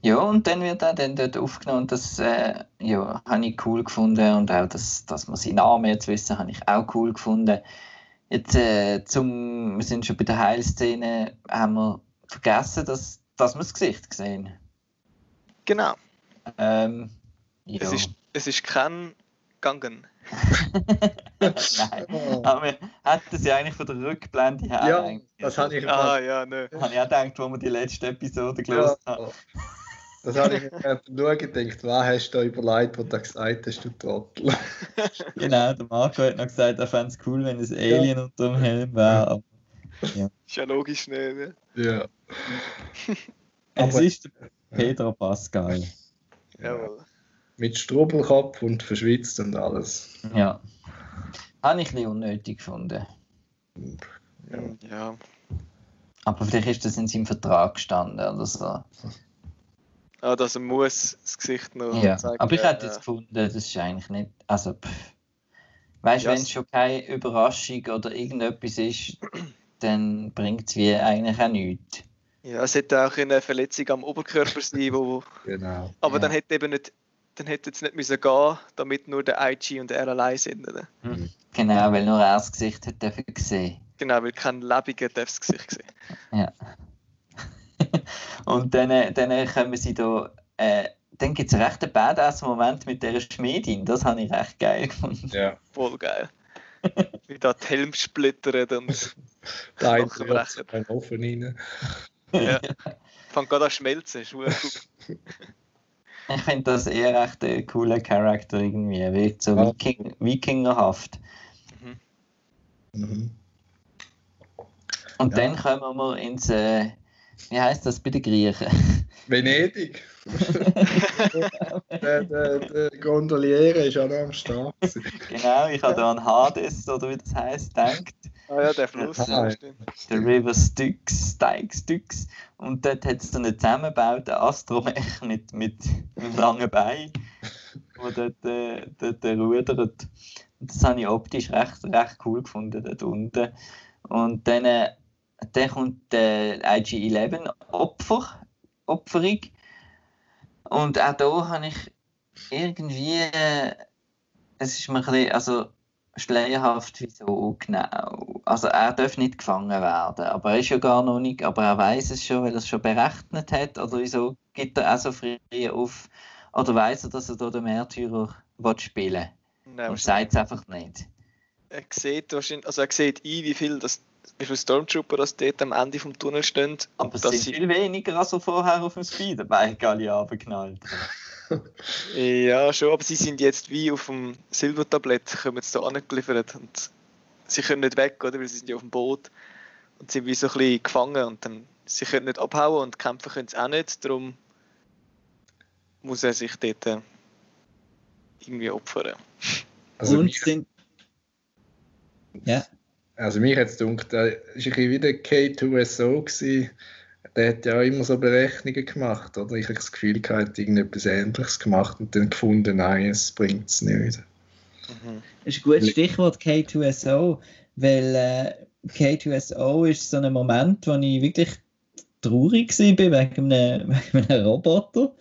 Ja, und dann wird er dann dort aufgenommen. und Das äh, ja, habe ich cool gefunden. Und auch, dass, dass wir seinen Namen jetzt wissen, habe ich auch cool gefunden. Jetzt, äh, zum, wir sind schon bei der Heilszene, haben wir vergessen, dass, dass wir das Gesicht sehen. Genau. Ähm, ja. Es, ist, es ist kein Gangen. Nein, aber wir hätten ja eigentlich von der Rückblende her. Ja, eigentlich- das habe ich Ah, ja, nö. habe ich auch gedacht, wo wir die letzte Episode ja, gelesen haben. Das habe ich dem Schauen gedacht, was hast du da überlegt, wo du gesagt hast, du Trottel? genau, der Marco hat noch gesagt, er fände es cool, wenn es Alien unter dem Helm wäre. aber Ist ja logisch nicht. Ne? Ja. Es Aber- ist Pedro Pascal. Jawohl. Mit Strubelkopf und verschwitzt und alles. Ja. Habe ich ein bisschen unnötig gefunden. Ja. Aber vielleicht ist das in seinem Vertrag gestanden oder so. Ah, dass er muss das Gesicht noch Ja. zeigen. Aber ich hätte jetzt gefunden, das ist eigentlich nicht. Also, pff. weißt du, wenn es schon keine Überraschung oder irgendetwas ist, dann bringt es wie eigentlich auch nichts. Ja, es hätte auch eine Verletzung am Oberkörper sein, wo, Genau. aber Ja. dann hätte eben nicht, dann hätte es nicht müssen gehen, damit nur der IG und er allein sind. Oder? Genau, weil nur er das Gesicht hat dürfen sehen. Genau, weil kein Lebiger darf das Gesicht sehen. Ja. Und dann, dann kommen sie da. Äh, dann gibt es einen recht Badass-Moment mit dieser Schmiedin. Das habe ich recht geil gefunden. Ja. Voll geil. Wie da die Helm splittern und rührt brechen. einen Ofen rein. ja. fängt gerade an zu schmelzen. Ist. Ich finde das eher echt ein cooler Charakter irgendwie. Wirkt so Ja. Viking, Wikingerhaft. Mhm. Und Ja. dann kommen wir ins. Äh, wie heißt das bei den Griechen? Venedig. der, der, der Gondoliere ist auch noch am Start. genau, ich habe da an Hades oder wie das heißt, gedacht. Ah ja, der Fluss. Ja. Ja. Der River Styx, Styx, Styx. Und dort hat es dann einen zusammengebauten Astromech mit, mit einem langen Bein, der dort, äh, dort äh, rudert. Und das habe ich optisch recht, recht cool gefunden dort unten. Und dann, äh, dann kommt der IG-11 Opfer, Opferung. Und auch da habe ich irgendwie, äh, es ist mir ein bisschen, also schleierhaft, wieso genau. Also er darf nicht gefangen werden, aber er ist ja gar noch nicht, aber er weiß es schon, weil er es schon berechnet hat. Oder wieso gibt er auch so früh auf? Oder weiß er, dass er da den Märtyrer will spielen Nein, und sagt es einfach nicht. er sieht wahrscheinlich, also er sieht ein, wie viel, das, wie viele Stormtrooper das dort am Ende vom Tunnel stehen. Aber es sind sie, viel weniger als er vorher auf dem Speederbike alle runtergeknallt ja, schon, aber sie sind jetzt wie auf dem Silbertablett, kommen sie da angeliefert und sie können nicht weg, oder? Weil sie sind ja auf dem Boot und sind wie so ein bisschen gefangen und dann, sie können nicht abhauen und kämpfen können sie auch nicht, darum muss er sich dort äh, irgendwie opfern. Also, und sind. Ja, also mich hat es gedacht, der war ein bisschen wie der K2SO. Gewesen. Der hat ja auch immer so Berechnungen gemacht, oder? Ich habe das Gefühl, er hat irgendetwas Ähnliches gemacht und dann gefunden, nein, es bringt es nicht. Mhm. Das ist ein gutes Stichwort K2SO, weil äh, K2SO ist so ein Moment, wo ich wirklich traurig war wegen einem, wegen einem Roboter.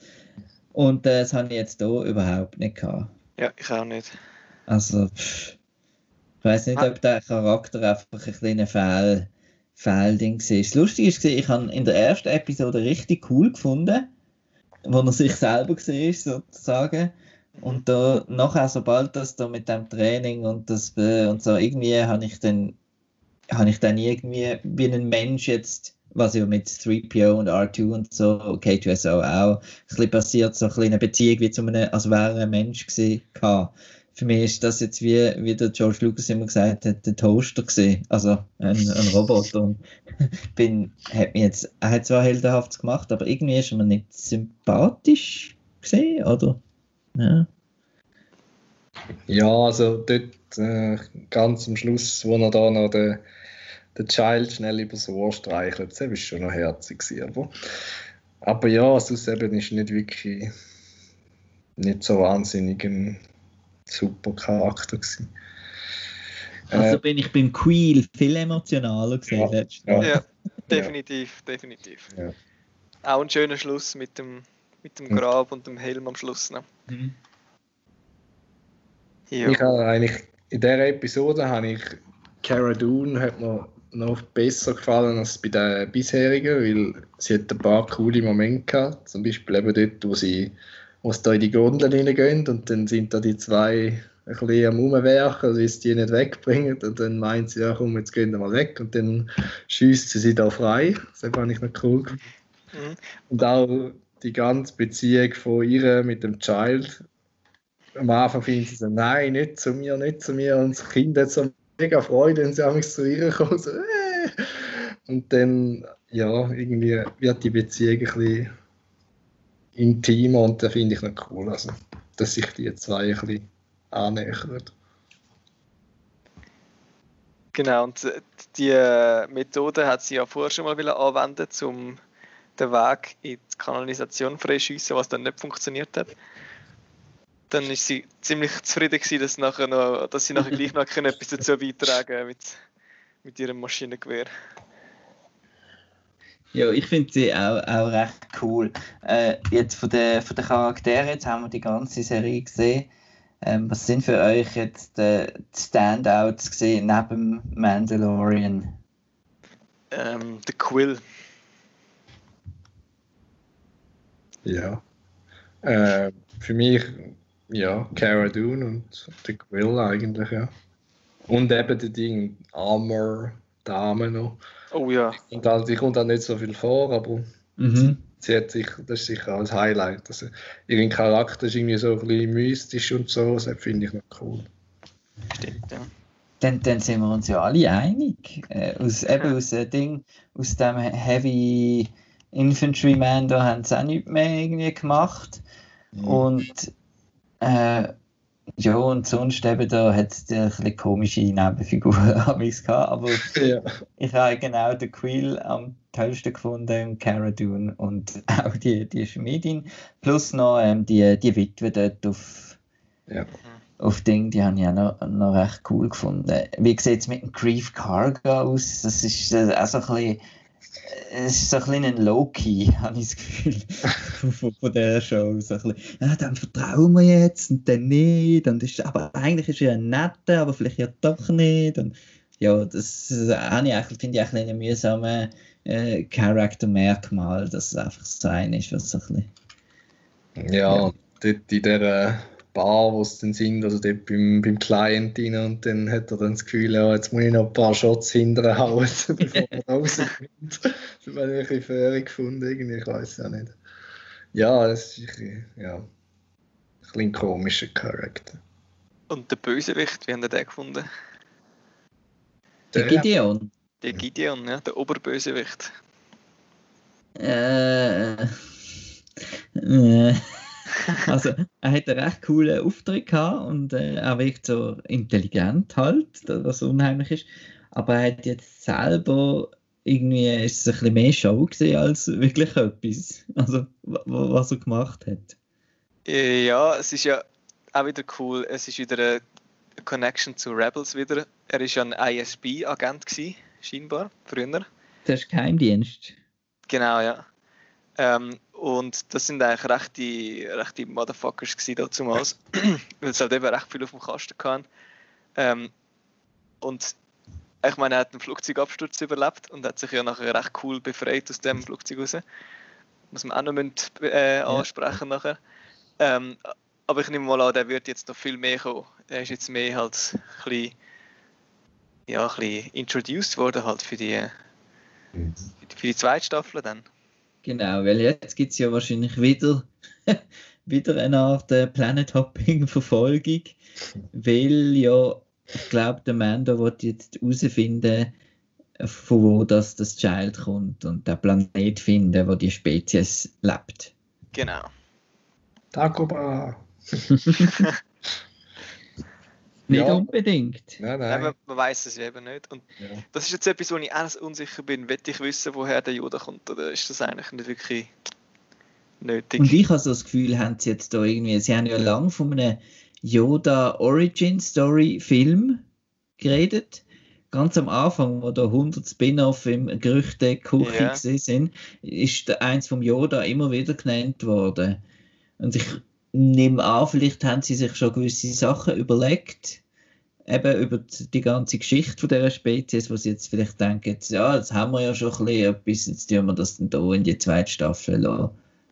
Und äh, das habe ich jetzt hier überhaupt nicht gehabt. Ja, ich auch nicht. Also, pff, ich weiß nicht, Ah. ob der Charakter einfach ein kleines Fehl, Fehlding war. Das Lustige ist, ich habe in der ersten Episode richtig cool gefunden, wo er sich selber gesehen ist, sozusagen. Und da nachher, sobald das da mit dem Training und das äh, und so, irgendwie habe ich dann habe ich dann irgendwie wie ein Mensch jetzt, was ja mit 3PO und R2 und so, K2SO auch, ein bisschen passiert, so ein eine Beziehung wie zu einem, als wäre ein Mensch gewesen, gehabt. Für mich ist das jetzt wie, wie der George Lucas immer gesagt hat, der Toaster gesehen, also ein, ein Roboter. Und bin, hat mir jetzt, er hat zwar heldenhaft gemacht, aber irgendwie ist er mir nicht sympathisch gesehen, oder? Ja. Ja, also dort äh, ganz am Schluss, wo er da noch den, den Child schnell übers Ohr streichelt, das war schon noch herzig. Aber, aber ja, sonst eben ist nicht wirklich nicht so wahnsinnig ein super Charakter gewesen. Also Äh, bin ich beim Queel viel emotionaler gesehen Ja, ja. Ja, definitiv, definitiv. Ja. Auch ein schöner Schluss mit dem, mit dem Mhm. Grab und dem Helm am Schluss. Ne? Mhm. Ja. Ich habe eigentlich in dieser Episode habe ich Cara Dune hat mir noch besser gefallen als bei den bisherigen, weil sie hat ein paar coole Momente gehabt. Zum Beispiel eben dort, wo sie, wo sie da in die Gondel reingehen und dann sind da die zwei ein bisschen am Rumwerken, also sie die nicht wegbringen und dann meint sie, ja komm, jetzt gehen wir mal weg und dann schießt sie sie da frei. Das habe ich noch cool. Mhm. Und auch die ganze Beziehung von ihr mit dem Child. Am Anfang finden sie so, nein, nicht zu mir, nicht zu mir. Und das Kind hat so mega Freude, wenn sie auch zu ihr kommen. So, äh. Und dann, ja, irgendwie wird die Beziehung ein bisschen intimer und das finde ich noch cool. Also, dass sich die zwei ein bisschen annähern. Genau, und äh, die äh, Methode hat sie ja vorher schon mal anwenden, um den Weg in die Kanalisation freischiessen, was dann nicht funktioniert hat. Dann ist sie ziemlich zufrieden gewesen, dass, nachher noch, dass sie nachher gleich noch etwas dazu beitragen mit, mit ihrem Maschinengewehr. Ja, ich finde sie auch, auch recht cool. Äh, jetzt von den, von den Charakteren, jetzt haben wir die ganze Serie gesehen. Ähm, was sind für euch jetzt äh, die Standouts gesehen neben Mandalorian? Ähm, der Quill. Ja. Äh, für mich, ja, Cara Dune und der Quill eigentlich, ja. Und eben der Ding, Armor, Dame noch. Oh ja. Und halt, die kommt auch nicht so viel vor, aber Mhm. sie hat sich, das ist sicher ein Highlight. Also, ihren Charakter ist irgendwie so ein bisschen mystisch und so, das finde ich noch cool. Stimmt, ja. Dann, dann sind wir uns ja alle einig. Äh, aus, eben aus, äh, Ding, aus dem Heavy Infantryman da haben sie auch nichts mehr irgendwie gemacht. Und äh, ja, und sonst eben da hat es ein bisschen komische Nebenfiguren amigs gehabt, aber Ja. ich habe genau den Quill am tollsten gefunden, Cara Dune und auch die, die Schmiedin, plus noch ähm, die, die Witwe dort auf, Ja. auf Ding, die habe ich auch noch, noch recht cool gefunden. Wie sieht es mit dem Grief Karga aus? Das ist äh, auch so ein bisschen, es ist so ein bisschen ein Low-Key, habe ich das Gefühl, von, von der Show. So ein bisschen, ja, dann vertrauen wir jetzt und dann nicht. Und ist, aber eigentlich ist er ein netter, aber vielleicht ja doch nicht. Und ja, das finde ich auch ein bisschen ein mühsames äh, Charaktermerkmal, dass es einfach so ein ist, was so ein bisschen Ja, Ja. in der Bar, wo sie dann sind, also dort beim, beim Client rein, und dann hat er dann das Gefühl, ja, jetzt muss ich noch ein paar Shots hinterher hauen, bevor er rauskommt. Das habe ich ein bisschen fair gefunden, irgendwie, ich weiß ja nicht. Ja, es ist ein bisschen, ja, ein bisschen komischer Charakter. Und der Bösewicht, wie haben wir den gefunden? Der Der- Gideon. Der Gideon, ja, der Oberbösewicht. Äh, äh, also, er hat einen recht coolen Auftritt gehabt und äh, er wirkt so intelligent halt, was unheimlich ist. Aber er hat jetzt selber irgendwie ist es ein bisschen mehr Show gesehen als wirklich etwas. Also, wa- wa- was er gemacht hat. Äh, Ja, es ist ja auch wieder cool. Es ist wieder eine Connection zu Rebels wieder. Er ist ja ein ISB-Agent scheinbar, früher. Das ist Geheimdienst. Genau, ja. Ähm, und das sind eigentlich rechte, rechte Motherfuckers gewesen damals. Weil sie halt eben recht viel auf dem Kasten hatten. Ähm, und ich meine, er hat einen Flugzeugabsturz überlebt und hat sich ja nachher recht cool befreit aus dem Flugzeug raus. Muss man auch noch müssen, äh, ansprechen nachher. Ähm, aber ich nehme mal an, der wird jetzt noch viel mehr kommen. Er ist jetzt mehr halt ein bisschen, ja, ein bisschen introduced worden halt für die, für die zweite Staffel dann. Genau, weil jetzt gibt es ja wahrscheinlich wieder, wieder eine Art äh, Planet Hopping Verfolgung, weil ja, ich glaube, der Mando wird jetzt herausfinden, von wo das, das Child kommt und den Planet finden, wo die Spezies lebt. Genau. Dagobah! Nicht Ja. unbedingt. Nein, Nein, nein. man, man weiß es eben nicht. Und Ja. das ist jetzt etwas, wo ich auch unsicher bin. Will ich wissen, woher der Yoda kommt, oder ist das eigentlich nicht wirklich nötig? Und ich habe so das Gefühl, haben sie jetzt da irgendwie, sie haben ja lange von einem Yoda Origin Story Film geredet. Ganz am Anfang, wo da 100 Spin-off im Gerüchte-Kuchi Ja. gesehen sind, ist der eins vom Yoda immer wieder genannt worden. Und ich nehme an, vielleicht haben sie sich schon gewisse Sachen überlegt, eben über die, ganze Geschichte von dieser Spezies, wo sie jetzt vielleicht denken, ja, das haben wir ja schon ein bisschen etwas, jetzt tun wir das dann da in die zweite Staffel lassen,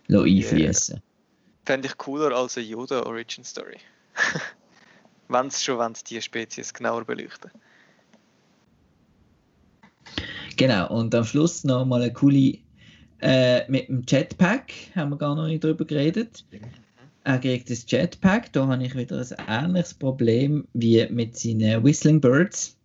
lassen einfließen. Fände ich cooler als eine Yoda Origin Story. wenn es schon wollen, die Spezies genauer beleuchten. Genau, und am Schluss noch mal eine coole Äh, mit dem Jetpack haben wir gar noch nicht drüber geredet. Er kriegt das Jetpack. Da habe ich wieder ein ähnliches Problem wie mit seinen Whistling Birds.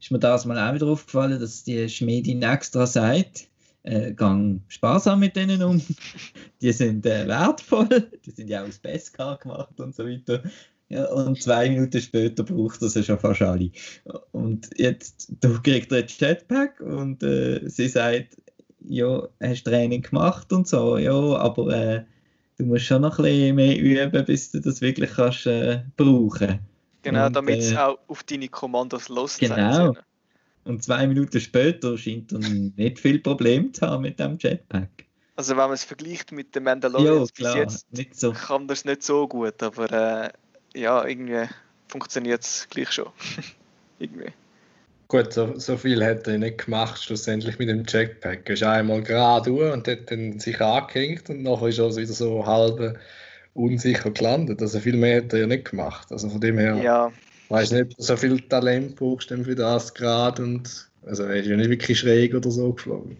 Ist mir das mal auch wieder aufgefallen, dass die Schmiedin extra sagt, äh, gang sparsam mit denen um. Die sind äh, wertvoll, die sind ja auch aus Beskar gemacht und so weiter. Ja, und zwei Minuten später braucht er sie schon fast alle. Und jetzt da kriegt er ein Jetpack und äh, sie sagt, ja, hast Training gemacht und so, ja, aber äh, du musst schon noch ein bisschen mehr üben, bis du das wirklich kannst äh, brauchen. Genau, damit es äh, auch auf deine Kommandos los Genau. Und zwei Minuten später scheint er nicht viel Problem zu haben mit dem Jetpack. Also wenn man es vergleicht mit dem Mandalorian bis jetzt, nicht so. kann das nicht so gut, aber äh, ja, irgendwie funktioniert es gleich schon. irgendwie. Gut, so, so, viel hat er nicht gemacht, schlussendlich mit dem Jetpack. Er ist einmal gerade und hat dann sich angehängt und nachher ist er wieder so halb unsicher gelandet. Also viel mehr hat er ja nicht gemacht. Also von dem her. Ja, weiß nicht, so viel Talent brauchst du für das gerade und also er ist ja nicht wirklich schräg oder so geflogen.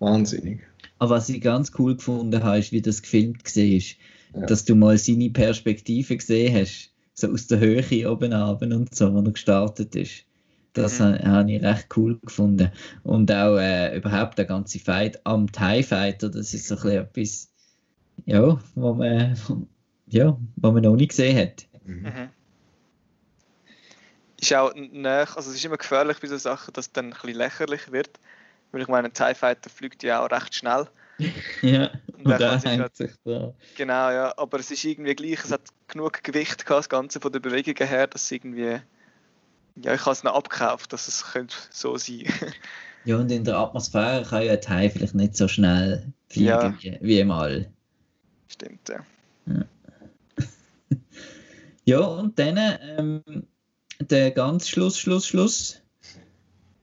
Wahnsinnig. Aber was ich ganz cool gefunden habe, ist, wie das gefilmt war. Ja. Dass du mal seine Perspektive gesehen hast, so aus der Höhe oben runter und so, wo er gestartet ist. Das mhm. habe ich recht cool gefunden. Und auch äh, überhaupt der ganze Fight am TIE Fighter, das ist so ein etwas, ja, wo man, ja, wo man noch nicht gesehen hat. Mhm. mhm ist auch näher, also es ist immer gefährlich bei so Sachen, dass es dann ein bisschen lächerlich wird. Weil ich meine, ein TIE Fighter fliegt ja auch recht schnell. ja, und, und da hängt sich da. Genau, ja, aber es ist irgendwie gleich, es hat genug Gewicht gehabt, das Ganze von der Bewegung her, dass es irgendwie, ja, ich habe es noch abgekauft, dass es könnte so sein Ja, und in der Atmosphäre kann ja ein Teil vielleicht nicht so schnell fliegen ja. wie, wie im All. Stimmt, ja. Ja, ja und dann ähm, der ganz Schluss, Schluss, Schluss.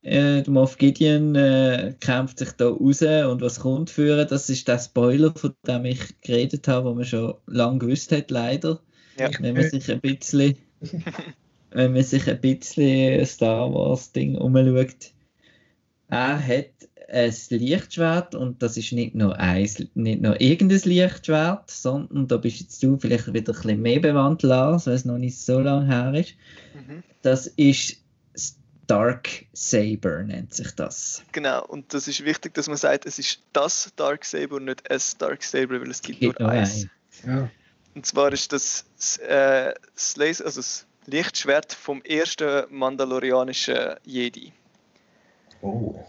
Äh, der Moff Gideon äh, kämpft sich da raus und was kommt für das ist der Spoiler, von dem ich geredet habe, wo man schon lange gewusst hat, leider. Ja. Wenn man sich ein bisschen wenn man sich ein bisschen Star Wars Ding umschaut. Er hat ein Lichtschwert und das ist nicht nur, ein, nicht nur irgendein Lichtschwert, sondern da bist jetzt du vielleicht wieder ein bisschen mehr bewandt, Lars, weil es noch nicht so lange her ist. Mhm. Das ist Dark Saber nennt sich das. Genau, und das ist wichtig, dass man sagt, es ist das Dark Saber und nicht es Dark Saber, weil es gibt Geht nur eins. Ja. Und zwar ist das, äh, das, Laser, also das Lichtschwert vom ersten mandalorianischen Jedi. Oh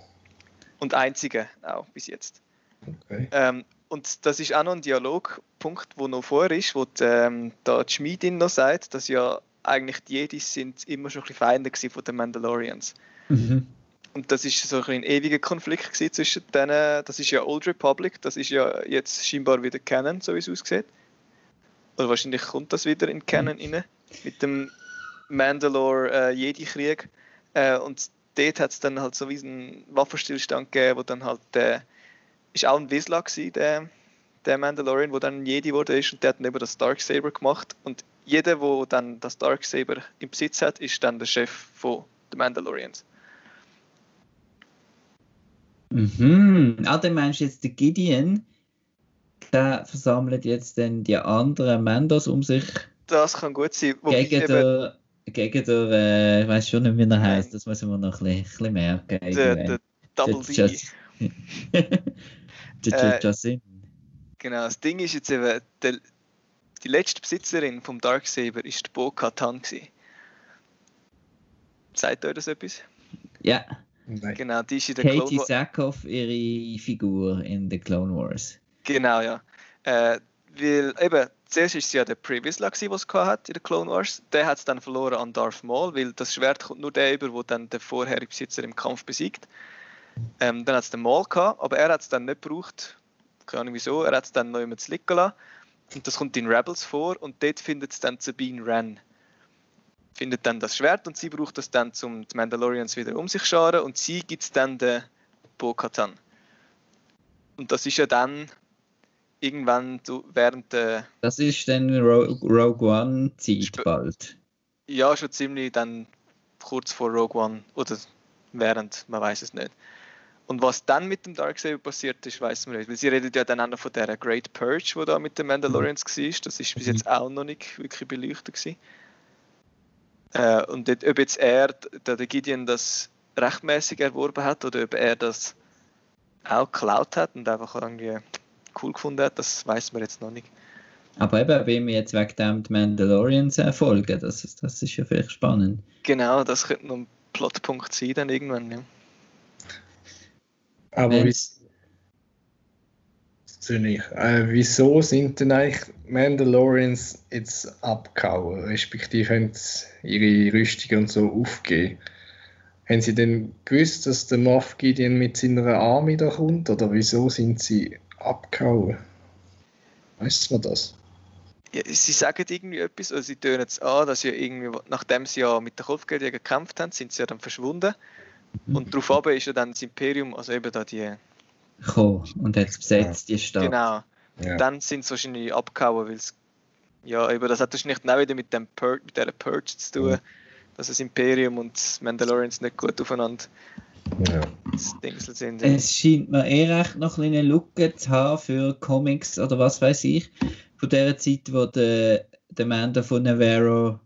und einzige auch bis jetzt. Okay. Ähm, und das ist auch noch ein Dialogpunkt, wo noch vor ist, wo die, ähm, da die Schmiedin noch sagt, dass ja eigentlich die Jedis sind immer schon ein bisschen Feinde von den Mandalorians. Mhm. Und das ist so ein, ein ewiger Konflikt zwischen denen. Das ist ja Old Republic, das ist ja jetzt scheinbar wieder Canon, so wie es aussieht. Oder wahrscheinlich kommt das wieder in Canon mhm. rein, mit dem Mandalore-Jedi-Krieg. Äh, äh, und dort hat es dann halt so wie einen Waffenstillstand gegeben, wo dann halt der, äh, ist auch ein Wisla gewesen, der, der Mandalorian, wo dann Jedi wurde ist und der hat dann eben das Darksaber gemacht und jeder, der dann das Darksaber im Besitz hat, ist dann der Chef von den Mandalorians. Mhm. Ah, dann meinst du jetzt der Gideon, der versammelt jetzt dann die anderen Mandos um sich. Das kann gut sein. Gegen den gegen der, äh, ich weiß schon nicht, wie er heißt, das müssen wir noch ein bisschen, ein bisschen merken. Der, der Double D. der äh, Genau, das Ding ist jetzt eben, der, die letzte Besitzerin vom Darksaber ist die Bo Katan. Sagt euch das etwas? Ja. Nein. Genau, die ist in der Katie Clone Sackhoff, ihre Figur in The Clone Wars. Genau, ja. Äh, weil eben, zuerst war es ja der Previously, der es hat in den Clone Wars. Der hat es dann verloren an Darth Maul, weil das Schwert kommt nur der über, der dann den vorherigen Besitzer im Kampf besiegt. Ähm, dann hat es den Maul gehabt, aber er hat es dann nicht gebraucht. Keine Ahnung wieso. Er hat es dann noch immer liegen lassen. Und das kommt in Rebels vor und dort findet es dann Sabine Wren. Findet dann das Schwert und sie braucht das dann, um die Mandalorians wieder um sich zu scharen und sie gibt es dann der Bo-Katan. Und das ist ja dann irgendwann du, während der. Das ist dann Rogue, Rogue One Zeit bald. Ja, schon ziemlich dann kurz vor Rogue One oder während, man weiß es nicht. Und was dann mit dem Darksaber passiert ist, weiß man nicht. Weil sie redet ja dann auch noch von der Great Purge, die da mit den Mandalorians war. Das ist bis jetzt auch noch nicht wirklich beleuchtet gewesen. Äh, und dort, ob jetzt er, der Gideon, das rechtmäßig erworben hat oder ob er das auch geklaut hat und einfach irgendwie cool gefunden hat, das weiß man jetzt noch nicht. Aber eben, wenn wir jetzt wegen dem die Mandalorians erfolgen, das, ist- das ist ja vielleicht spannend. Genau, das könnte noch ein Plotpunkt sein dann irgendwann. Ja. Aber Wenn- wie, Zürich, äh, wieso sind denn eigentlich Mandalorians jetzt abgehauen? Respektive haben sie ihre Rüstung und so aufgegeben? Haben sie denn gewusst, dass der Moff Gideon mit seiner Army da kommt? Oder wieso sind sie abgehauen? Weißt du das? Ja, sie sagen irgendwie etwas, oder sie tönen es an, dass sie ja irgendwie, nachdem sie ja mit den Kopfgeldjägern gekämpft haben, sind sie ja dann verschwunden. Und darauf ist ja dann das Imperium, also eben da die, Gekommen und hat es besetzt, die Stadt. genau, Ja. dann sind sie wahrscheinlich abgehauen, weil es, ja, eben, das hat wahrscheinlich auch wieder mit, dem Pur mit dieser Purge zu tun, Mhm. dass das Imperium und Mandalorians nicht gut aufeinander ja. Es scheint mir eh recht noch ein eine Lücke zu haben für Comics oder was weiß ich. Von der Zeit, wo der, der Mando von Navarro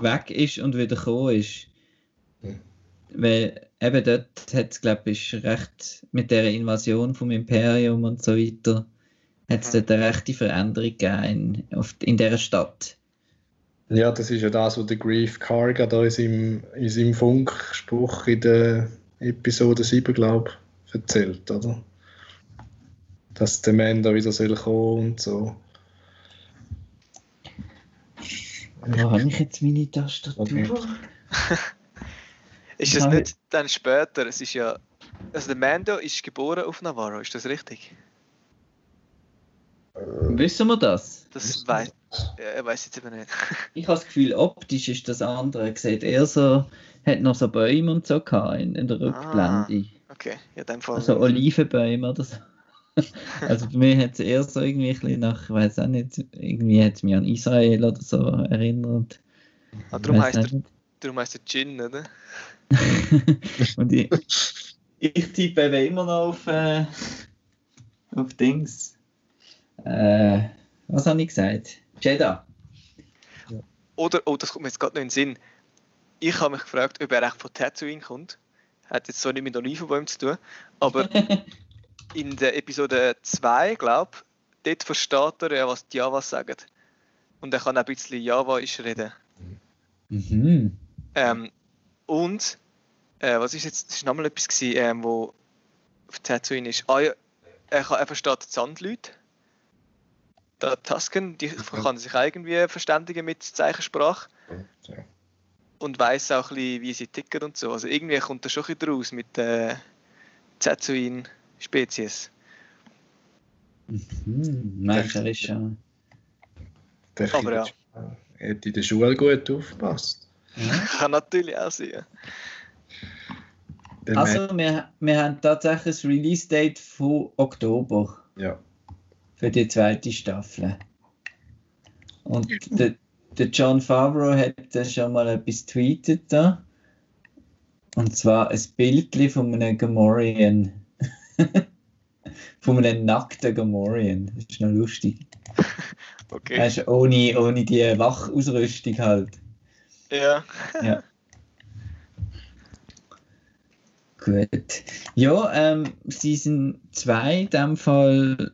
weg ist und wieder gekommen ist. Hm. Weil eben dort hat es, glaube ich, recht mit der Invasion vom Imperium und so weiter, hat es dort eine rechte Veränderung gegeben in, auf, in dieser Stadt. Ja, das ist ja das, was der Grief Karga da in seinem, in seinem Funkspruch in der Episode 7, glaube ich, erzählt, oder? Dass der Mann da wieder soll kommen und so. Wo habe ich jetzt meine Tastatur? Okay. Ist das nicht dann später? Es ist ja. Also der Mando ist geboren auf Navarro, ist das richtig? Wissen wir das? Das weiß er weiß jetzt eben nicht. Ich habe das Gefühl, optisch ist das andere. Sieht eher so, hat noch so Bäume und so gehabt in, in der Ah. Rückblende. Okay, ja, dann Fall. Also Olivenbäume oder so. Also bei mir hat es eher so irgendwie ein bisschen nach, ich weiß auch nicht, irgendwie hat es mich an Israel oder so erinnert. ah, darum, heißt er, darum heißt er Gin, oder? Und ich, ich tippe eben immer noch auf, äh, auf Dings. Äh, was habe ich gesagt? Jeddah. Oder, oh, das kommt mir jetzt gerade noch in den Sinn. Ich habe mich gefragt, ob er echt von Tatooine kommt. Hat jetzt so nicht mit Olivenbäumen zu tun. Aber in der Episode 2, glaube ich, dort versteht er ja, was die Javas sagen. Und er kann auch ein bisschen Javaisch reden. mhm. Ähm, und, äh, was ist jetzt, das war nochmal etwas, gewesen, ähm, wo auf Tatooine ist. Ah, ja, er, kann, er versteht die Sandleute. Der Tusken, die kann sich irgendwie verständigen mit Zeichensprache Ja. Und weiß auch ein bisschen, wie sie ticken und so. Also irgendwie kommt er schon ein bisschen raus mit der Tatooine-Spezies. Mhm. Meinst du, er ist schon. Der Aber ja. Hat in der Schule gut aufgepasst. Ja. Kann natürlich auch sein. Der Also, wir, wir haben tatsächlich das Release-Date von Oktober ja. für die zweite Staffel. Und der, der John Favreau hat da schon mal etwas tweetet da. Und zwar ein Bild von einem Gamorrean. von einem nackten Gamorrean. Das ist noch lustig. Okay. Weißt du, ohne, ohne die Wachausrüstung halt. Ja. Ja. Gut. Ja, ähm, Season 2 in dem Fall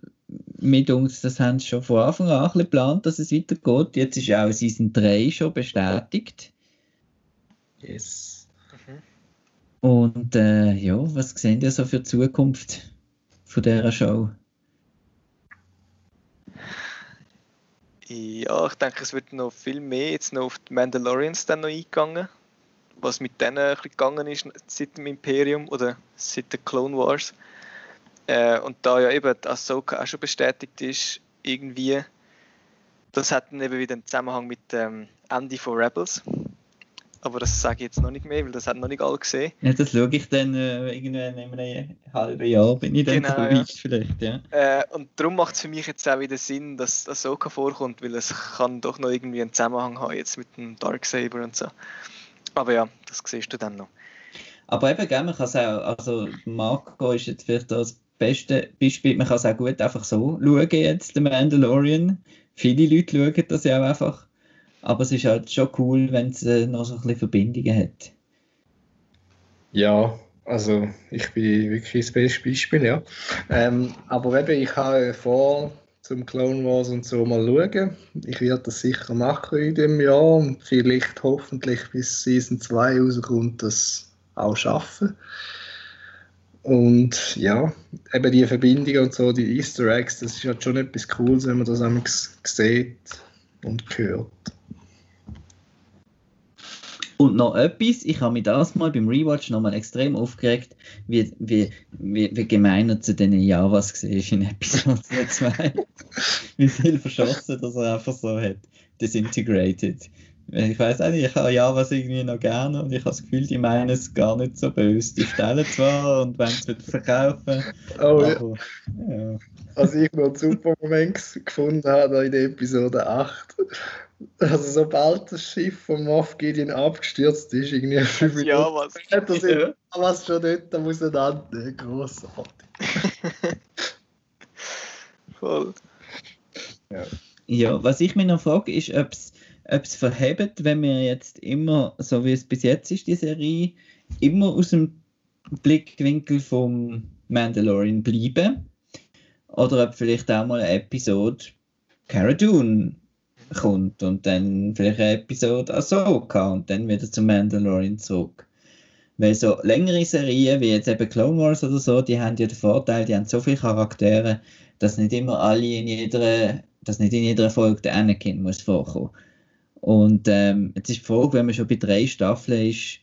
mit uns, das haben sie schon von Anfang an ein bisschen geplant, dass es weitergeht. Jetzt ist auch Season 3 schon bestätigt. Yes. Mhm. Und äh, ja, was sehen ihr so für die Zukunft von dieser Show? Ja, ich denke, es wird noch viel mehr jetzt noch auf die Mandalorians dann noch eingegangen. Was mit denen ein bisschen gegangen ist seit dem Imperium oder seit den Clone Wars. Äh, und da ja eben die Ahsoka auch schon bestätigt ist, irgendwie, das hat dann eben wieder einen Zusammenhang mit dem Ende von Rebels. Aber das sage ich jetzt noch nicht mehr, weil das hat noch nicht alle gesehen. Ja, das schaue ich dann äh, irgendwann in einem halben Jahr, bin ich dann Genau, ja. vielleicht, ja. Äh, und darum macht es für mich jetzt auch wieder Sinn, dass Ahsoka vorkommt, weil es kann doch noch irgendwie einen Zusammenhang haben jetzt mit dem Darksaber und so. Aber ja, das siehst du dann noch. Aber eben, gell, man kann es auch, also Marco ist jetzt vielleicht das beste Beispiel, man kann es auch gut einfach so schauen jetzt, The Mandalorian. Viele Leute schauen das ja auch einfach. Aber es ist halt schon cool, wenn es äh, noch so ein bisschen Verbindungen hat. Ja, also ich bin wirklich das beste Beispiel, ja. Ähm, aber eben, ich habe vor, zum Clone Wars und so mal schauen. Ich werde das sicher machen in dem Jahr und vielleicht hoffentlich bis Season 2 rauskommt, das auch schaffen. Und ja, eben die Verbindung und so, die Easter Eggs, das ist halt schon etwas Cooles, wenn man das einmal sieht und hört. Und noch etwas, ich habe mich das mal beim Rewatch nochmal extrem aufgeregt, wie, wie, wie, wie gemein er zu den Javas gesehen ist in Episode 2. wie viel verschossen, dass er einfach so hat disintegrated. Ich weiß auch nicht, ich habe Javas irgendwie noch gerne und ich habe das Gefühl, die meinen es gar nicht so böse. Die stellen zwar und wollen es wieder verkaufen. Oh, aber, ja. ja. Also ich noch einen super Moment gefunden habe in der Episode 8 also sobald das Schiff von Moff Gideon abgestürzt ist, irgendwie fünf Minuten ja, was. später sind ja. was schon dort auseinander. Grossartig. Voll. Ja. ja, was ich mich noch frage, ist, ob es verhebt, wenn wir jetzt immer, so wie es bis jetzt ist, die Serie, immer aus dem Blickwinkel vom Mandalorian bleiben. Oder ob vielleicht auch mal eine Episode Cara Dune kommt und dann vielleicht eine Episode Ahsoka und dann wieder zum Mandalorian zurück. Weil so längere Serien wie jetzt eben Clone Wars oder so, die haben ja den Vorteil, die haben so viele Charaktere, dass nicht immer alle in jeder, dass nicht in jeder Folge der Anakin muss vorkommen. Und ähm, jetzt ist die Frage, wenn man schon bei drei Staffeln ist,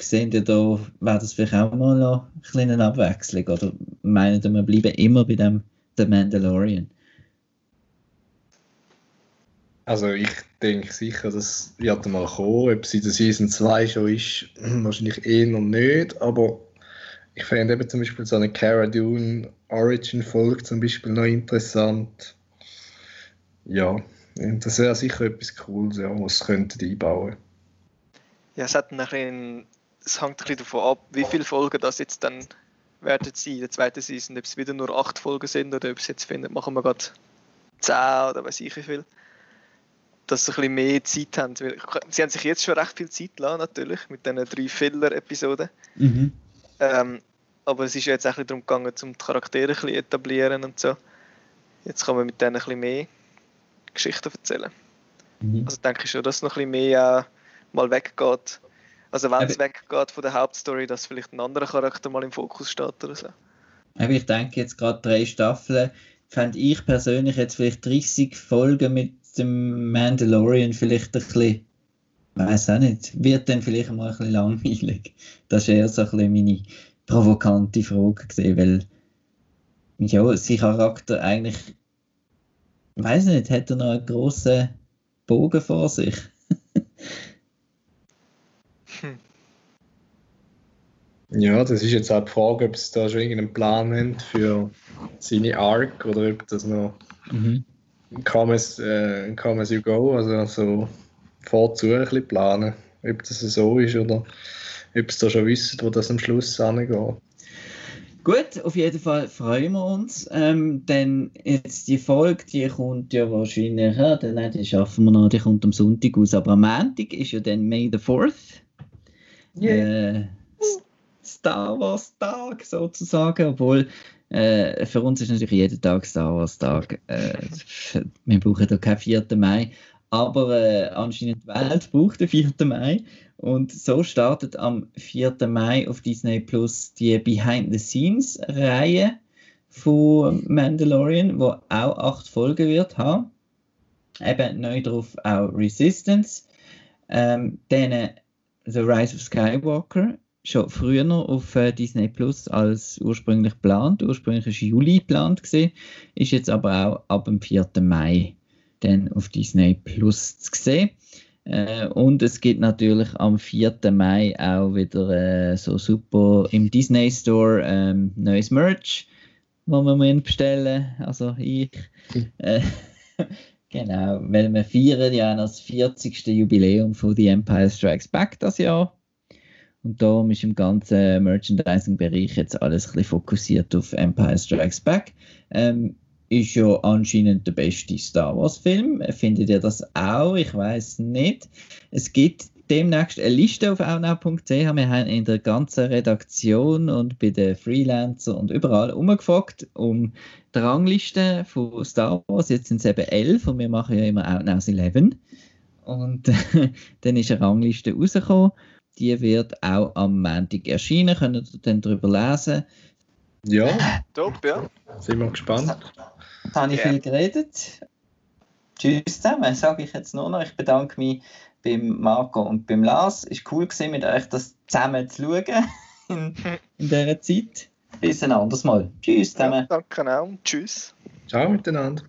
sehen ihr da, wäre das vielleicht auch mal noch eine kleine Abwechslung? Oder meinen wir bleiben immer bei dem The Mandalorian? Also ich denke sicher, das wird mal kommen. Ob es in der Season 2 schon ist, wahrscheinlich eh noch nicht. Aber ich fände eben zum Beispiel so eine Cara Dune Origin-Folge zum Beispiel noch interessant. Ja, das wäre sicher etwas Cooles, ja, was sie könnten einbauen Ja, es, hat ein bisschen, es hängt ein bisschen davon ab, wie viele Folgen das jetzt dann werden sein in der zweiten Season. Ob es wieder nur acht Folgen sind oder ob es jetzt findet, machen wir gerade zehn oder weiß ich wie viel dass sie ein bisschen mehr Zeit haben. Sie haben sich jetzt schon recht viel Zeit gelassen, natürlich, mit diesen drei Filler-Episoden. Mhm. Ähm, aber es ist jetzt auch ein darum gegangen, um die Charaktere ein bisschen etablieren und so. Jetzt kann man mit denen ein bisschen mehr Geschichten erzählen. Mhm. Also denke ich schon, dass es noch ein bisschen mehr äh, mal weggeht. Also wenn es weggeht von der Hauptstory, dass vielleicht ein anderer Charakter mal im Fokus steht oder so. Aber ich denke jetzt gerade drei Staffeln, fände ich persönlich jetzt vielleicht 30 Folgen mit dem Mandalorian vielleicht ein bisschen, weiß auch nicht, wird dann vielleicht mal ein bisschen langweilig. Das ist eher so ein bisschen meine provokante Frage gesehen, weil ja, sein Charakter eigentlich, weiß nicht, hat er noch einen grossen Bogen vor sich. hm. Ja, das ist jetzt auch die Frage, ob sie da schon irgendeinen Plan haben für seine Arc oder ob das noch mhm come as, äh, come as you go, also so vorzu ein bisschen planen, ob das so ist oder ob es da schon wissen, wo das am Schluss angeht. Gut, auf jeden Fall freuen wir uns. Ähm, denn jetzt die Folge, die kommt ja wahrscheinlich, ja, nein, die schaffen wir noch, die kommt am Sonntag aus, aber am Montag ist ja dann May the 4th. Yeah. Äh, Star Wars Tag sozusagen, obwohl äh, für uns ist natürlich jeden Tag Star Wars Tag. Äh, wir brauchen da keinen 4. Mai. Aber äh, anscheinend die Welt braucht den 4. Mai. Und so startet am 4. Mai auf Disney Plus die Behind the Scenes Reihe von Mandalorian, wo auch acht Folgen wird haben. Eben neu drauf auch Resistance. Ähm, dann The Rise of Skywalker schon früher noch auf äh, Disney Plus als ursprünglich geplant. Ursprünglich war Juli geplant, ist jetzt aber auch ab dem 4. Mai dann auf Disney Plus zu sehen. Äh, und es gibt natürlich am 4. Mai auch wieder äh, so super im Disney Store ähm, neues Merch, wo man bestellen Also ich. Äh, genau, weil wir feiern ja das 40. Jubiläum von The Empire Strikes Back das Jahr. Und darum ist im ganzen Merchandising-Bereich jetzt alles ein bisschen fokussiert auf Empire Strikes Back. Ähm, ist ja anscheinend der beste Star Wars-Film. Findet ihr das auch? Ich weiß nicht. Es gibt demnächst eine Liste auf outnow.ch. Wir haben in der ganzen Redaktion und bei den Freelancern und überall umgefragt um die Rangliste von Star Wars. Jetzt sind es eben elf und wir machen ja immer Outnows 11. Und dann ist eine Rangliste rausgekommen. Die wird auch am Montag erscheinen. Könnt ihr dann darüber lesen. Ja. Top, ja. Sind wir gespannt. Jetzt habe ich Ja. viel geredet. Tschüss zusammen, sage ich jetzt nur noch. Ich bedanke mich beim Marco und beim Lars. Es war cool, gewesen, mit euch das zusammen zu schauen in, in dieser Zeit. Bis ein anderes Mal. Tschüss zusammen. ja danke auch. Tschüss. Ciao miteinander.